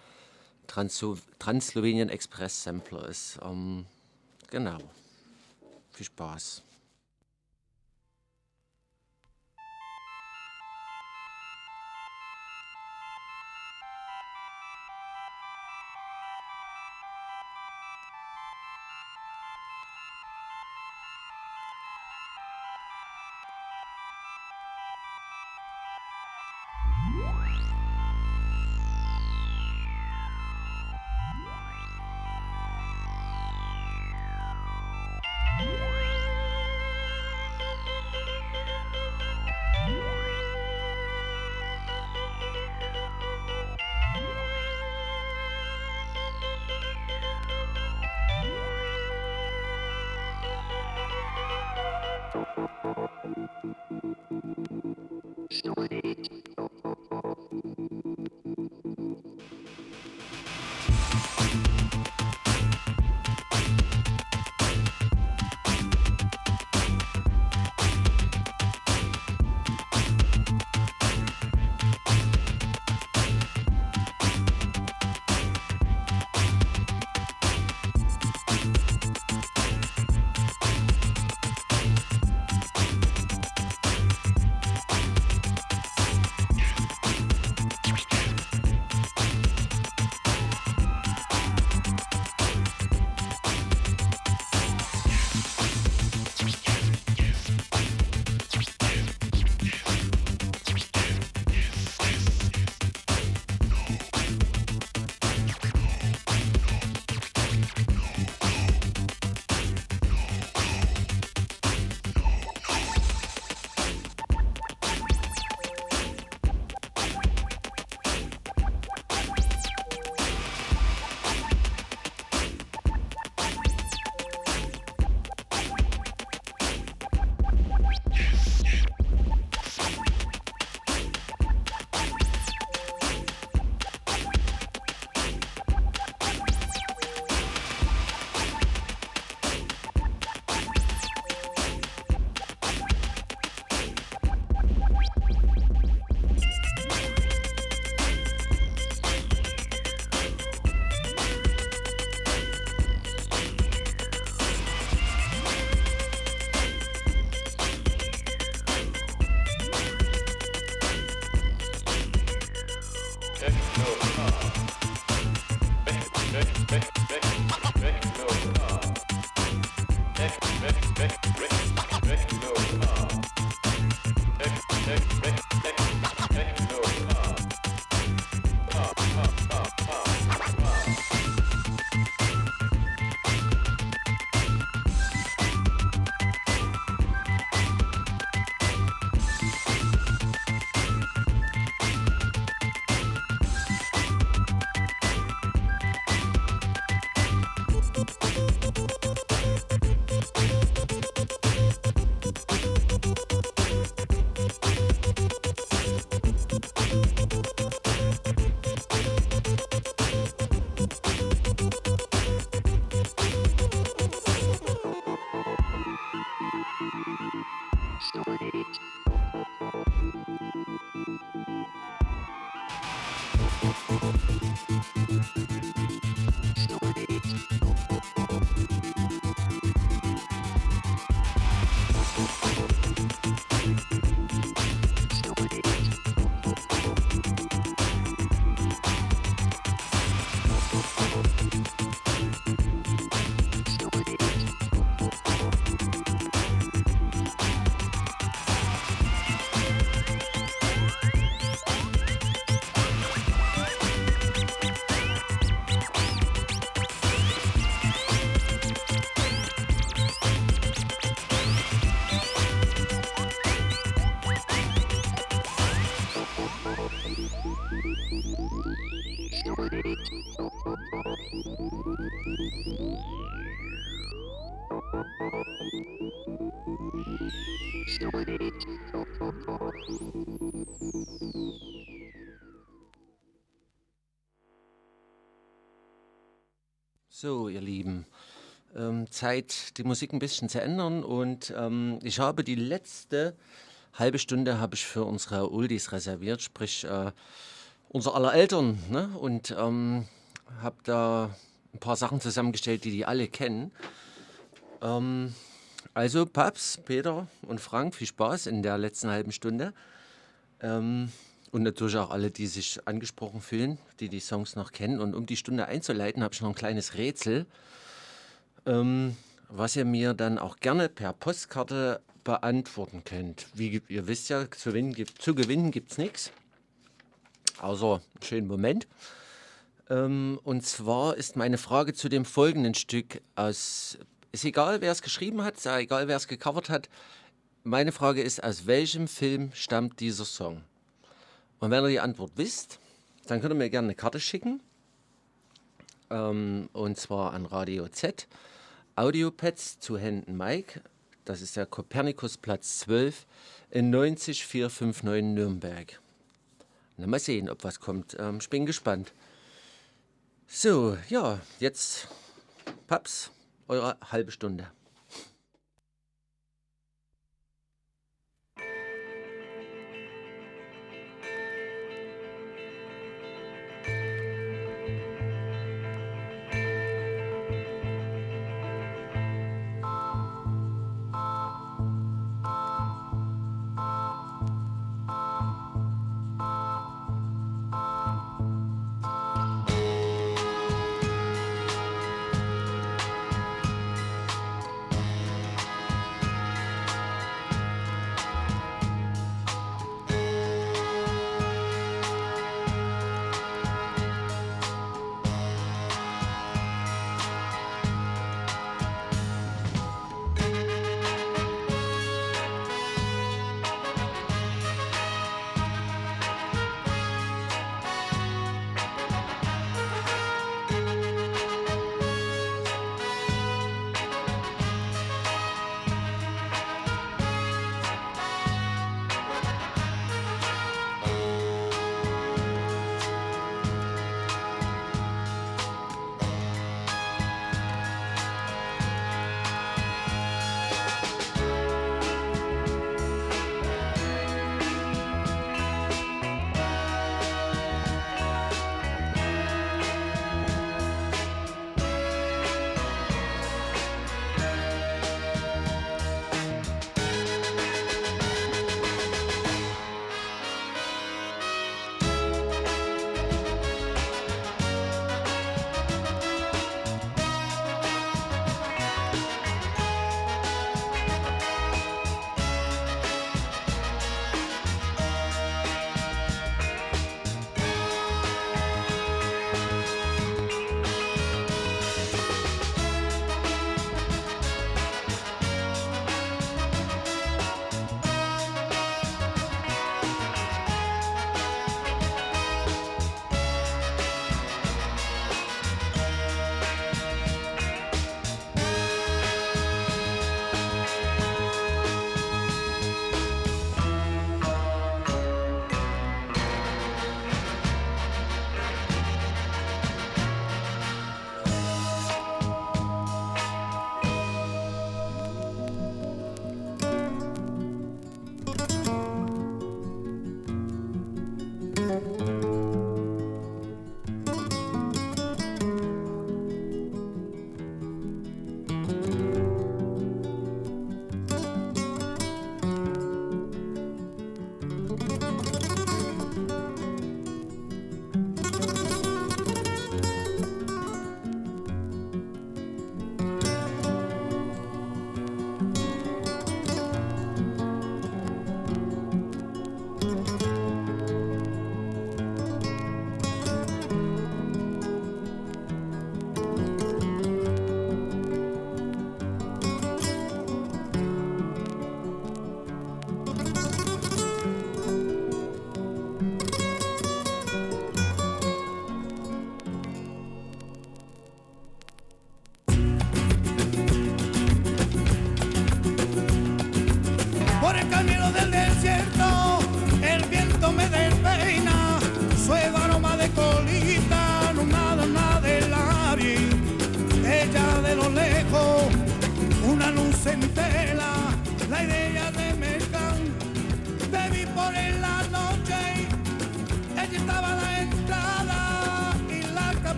C: Translo Translovenien Express Sampler ist. Ähm, genau. Viel Spaß. So, ihr Lieben, ähm, Zeit, die Musik ein bisschen zu ändern und ähm, ich habe die letzte halbe Stunde habe ich für unsere Oldies reserviert, sprich äh, unser aller Eltern ne? und ähm, habe da ein paar Sachen zusammengestellt, die die alle kennen. Ähm, also Paps, Peter und Frank, viel Spaß in der letzten halben Stunde. Ähm, und natürlich auch alle, die sich angesprochen fühlen, die die Songs noch kennen. Und um die Stunde einzuleiten, habe ich noch ein kleines Rätsel, ähm, was ihr mir dann auch gerne per Postkarte beantworten könnt. Wie ihr wisst ja, zu gewinnen, gibt, es nichts. Außer einen schönen Moment. Ähm, und zwar ist meine Frage zu dem folgenden Stück aus. Ist egal, wer es geschrieben hat, ist egal, wer es gecovert hat. Meine Frage ist, aus welchem Film stammt dieser Song? Und wenn ihr die Antwort wisst, dann könnt ihr mir gerne eine Karte schicken. Ähm, und zwar an Radio Z. Audiopads zu Händen Mike. Das ist der Kopernikus Platz 12 in 90459 Nürnberg. Na, mal sehen, ob was kommt. Ähm, ich bin gespannt. So, ja, jetzt Paps, eure halbe Stunde.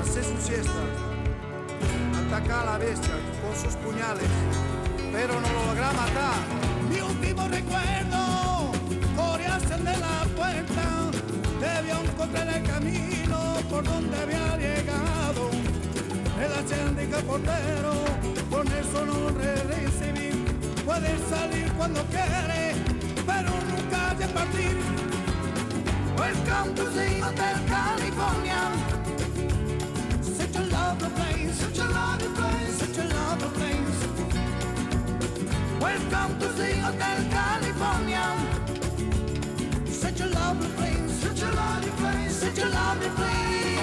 N: hace su siesta, ataca a la bestia con sus puñales, pero no lo logra matar. Mi último recuerdo, corearse de la puerta, debió encontrar el camino por donde había llegado. El agente portero, con eso no recibí, puede salir cuando quiere, pero nunca de partir. Welcome to the Hotel California. such a lovely place, such a lovely place, such a lovely place. Welcome to the Hotel California. Such a lovely place, such a lovely place, such a lovely place.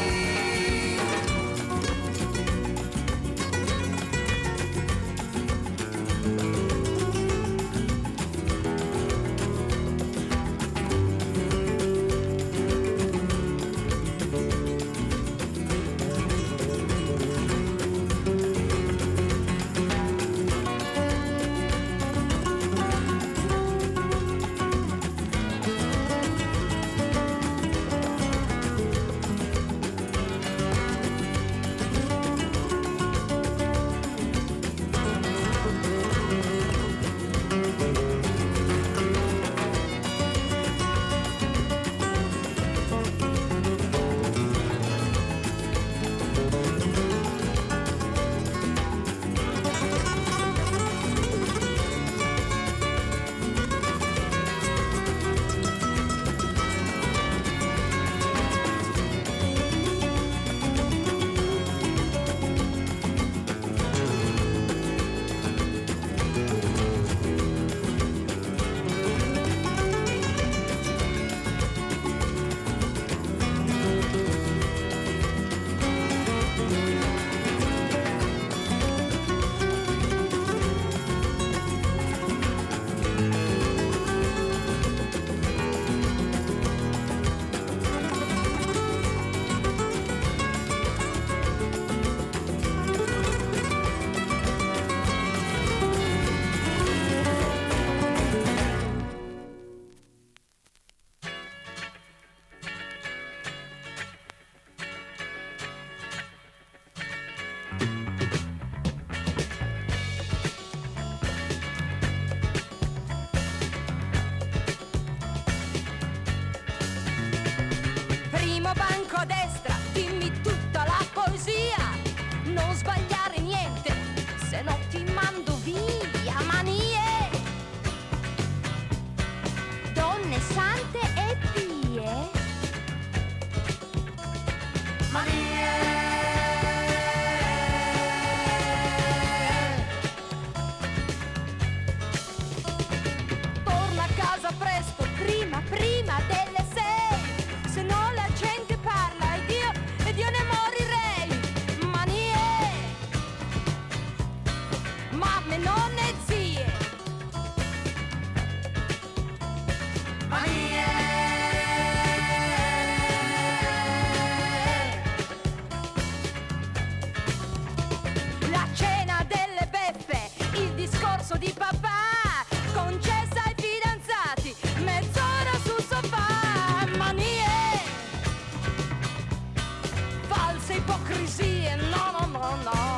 O: queste ipocrisie, no, no, no,
B: no.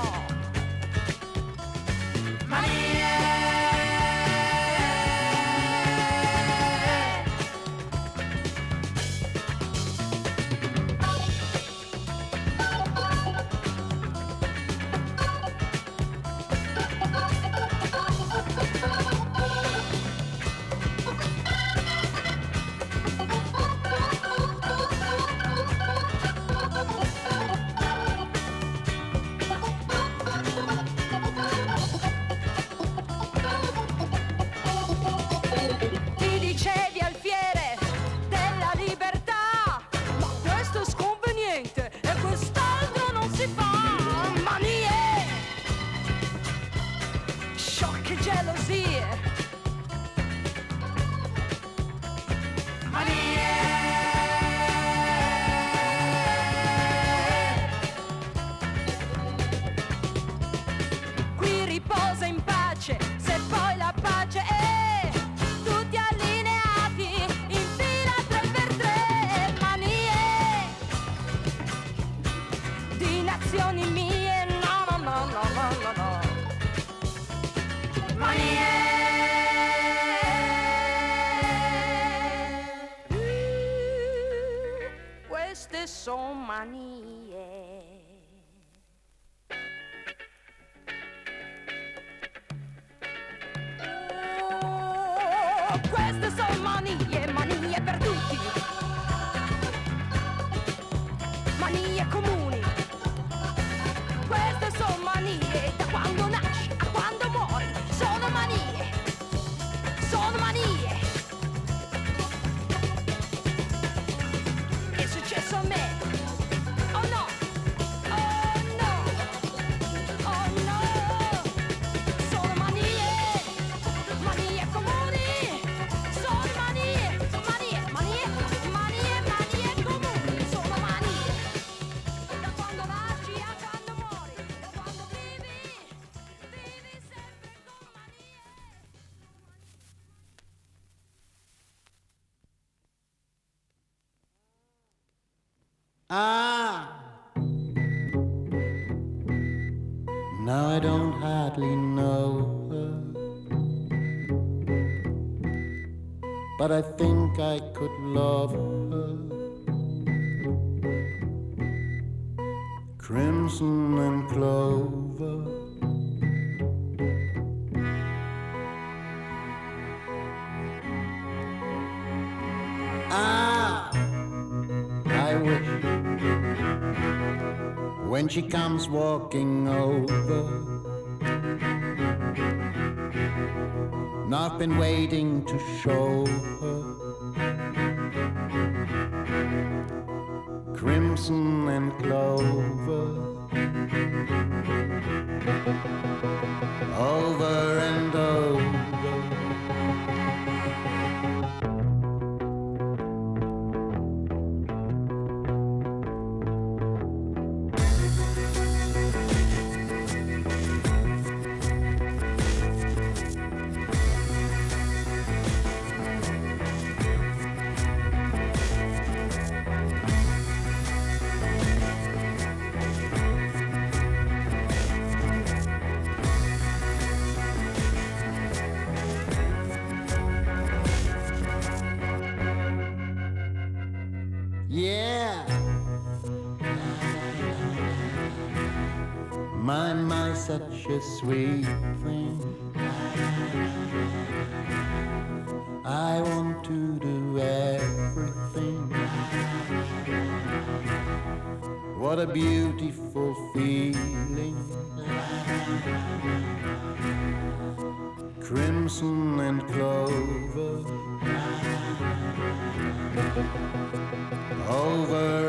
B: but I think I could love her. Crimson and clover. Ah, I wish when she comes walking over. I've been waiting to show such a sweet thing. I want to do everything. What a beautiful feeling. Crimson and clover. Over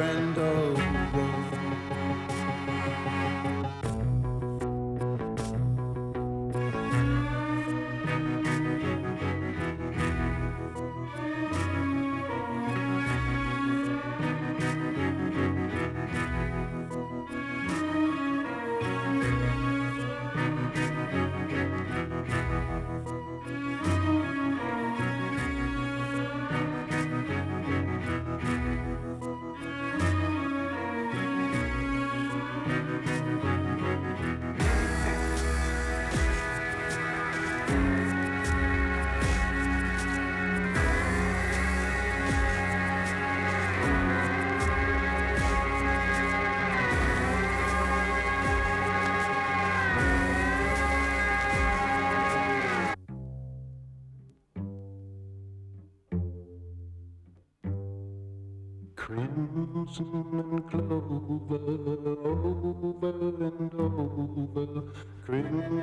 B: crimson and clover, over and over, crimson and clover, over and over, crimson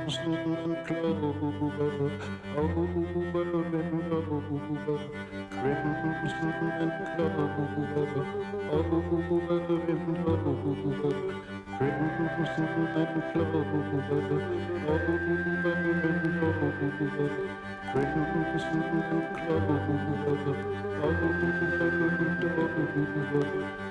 B: and clover, over and over, crimson and clover, over and over. Crimson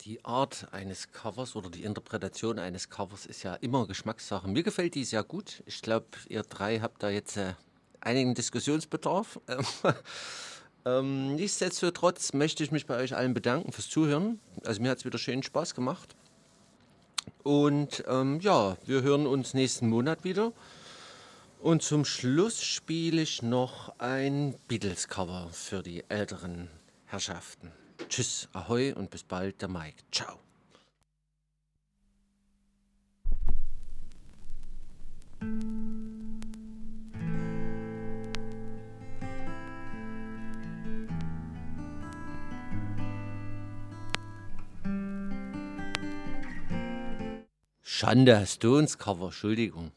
B: Die Art eines Covers oder die Interpretation eines Covers ist ja immer Geschmackssache. Mir gefällt die sehr gut. Ich glaube, ihr drei habt da jetzt äh, einigen Diskussionsbedarf. Ähm, nichtsdestotrotz möchte ich mich bei euch allen bedanken fürs Zuhören. Also mir hat es wieder schön Spaß gemacht. Und ähm, ja, wir hören uns nächsten Monat wieder. Und zum Schluss spiele ich noch ein Beatles-Cover für die älteren Herrschaften. Tschüss, ahoi und bis bald, der Mike. Ciao. Schande, Stones-Cover, Entschuldigung.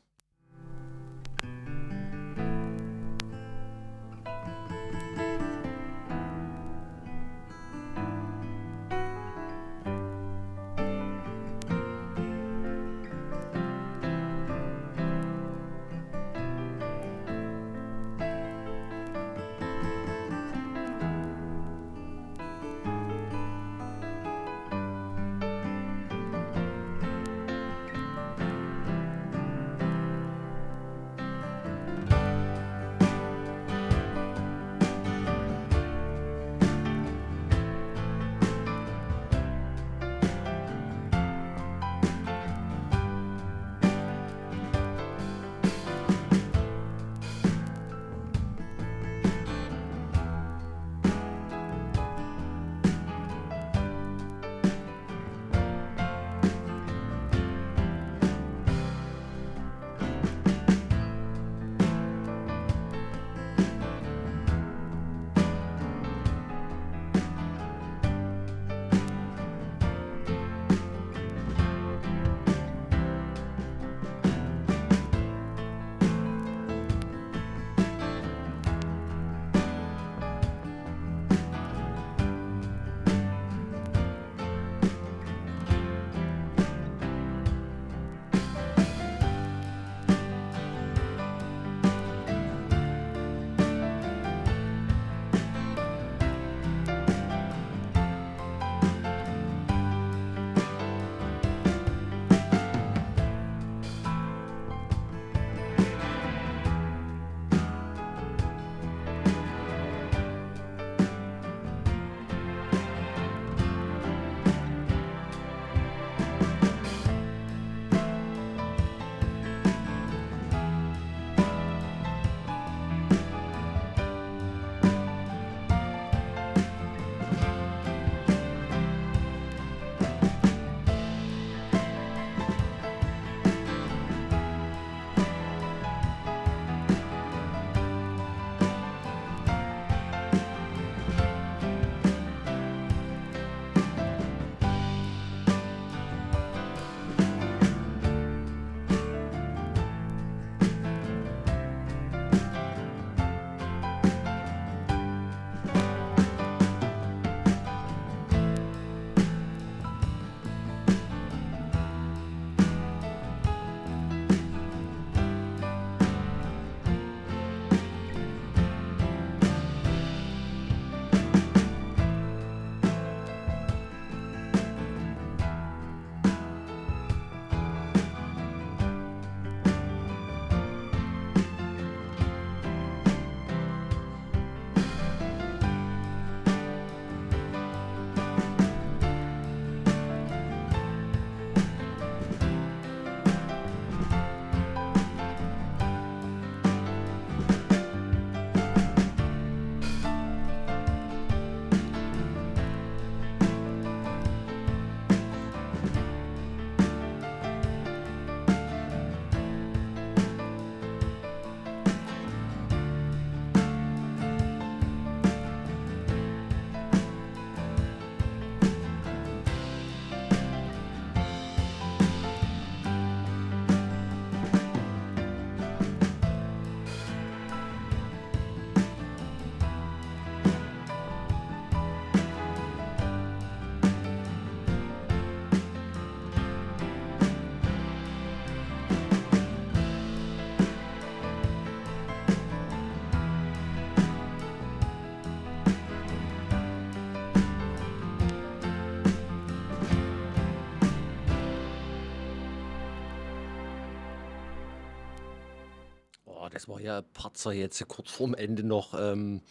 C: Das war ja Patzer jetzt kurz vorm Ende noch. Ähm,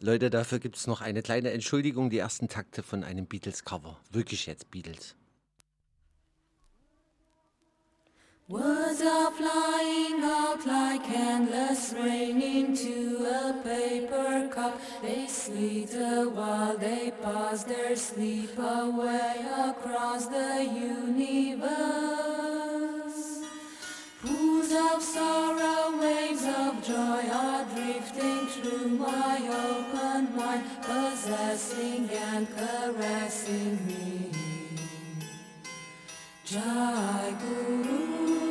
C: Leute, dafür gibt es noch eine kleine Entschuldigung, die ersten Takte von einem Beatles-Cover. Wirklich jetzt Beatles.
E: Words are flying out like endless rain into a paper cup. They slither while they pass their sleep away across the universe. Pools of sorrow, waves of joy are drifting through my open mind, possessing and caressing me. Jai Guru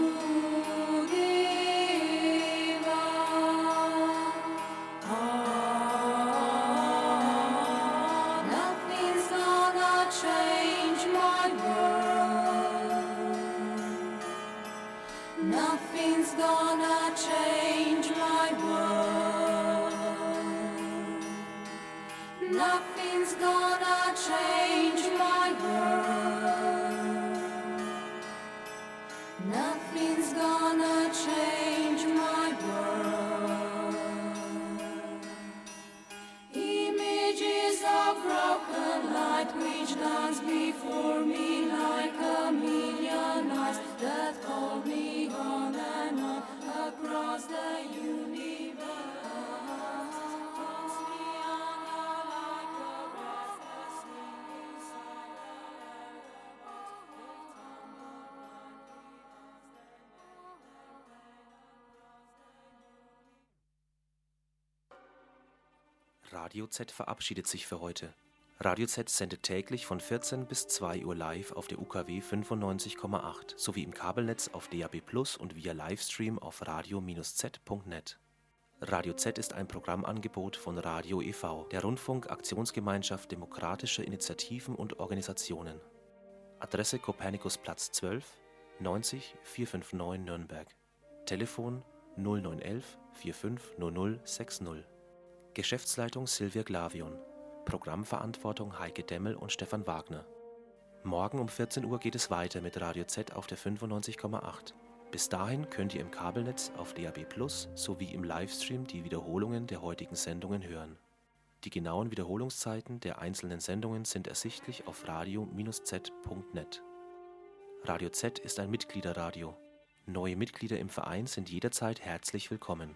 A: Radio Z verabschiedet sich für heute. Radio Z sendet täglich von 14 bis 2 Uhr live auf der UKW 95,8 sowie im Kabelnetz auf DAB Plus und via Livestream auf radio-z.net. Radio Z ist ein Programmangebot von Radio e.V., der Rundfunk-Aktionsgemeinschaft demokratischer Initiativen und Organisationen. Adresse Kopernikusplatz 12, 90 459 Nürnberg. Telefon 0911 450060. Geschäftsleitung Silvia Glavion. Programmverantwortung Heike Demmel und Stefan Wagner. Morgen um 14 Uhr geht es weiter mit Radio Z auf der 95,8. Bis dahin könnt ihr im Kabelnetz auf DAB Plus sowie im Livestream die Wiederholungen der heutigen Sendungen hören. Die genauen Wiederholungszeiten der einzelnen Sendungen sind ersichtlich auf radio-z.net. Radio Z ist ein Mitgliederradio. Neue Mitglieder im Verein sind jederzeit herzlich willkommen.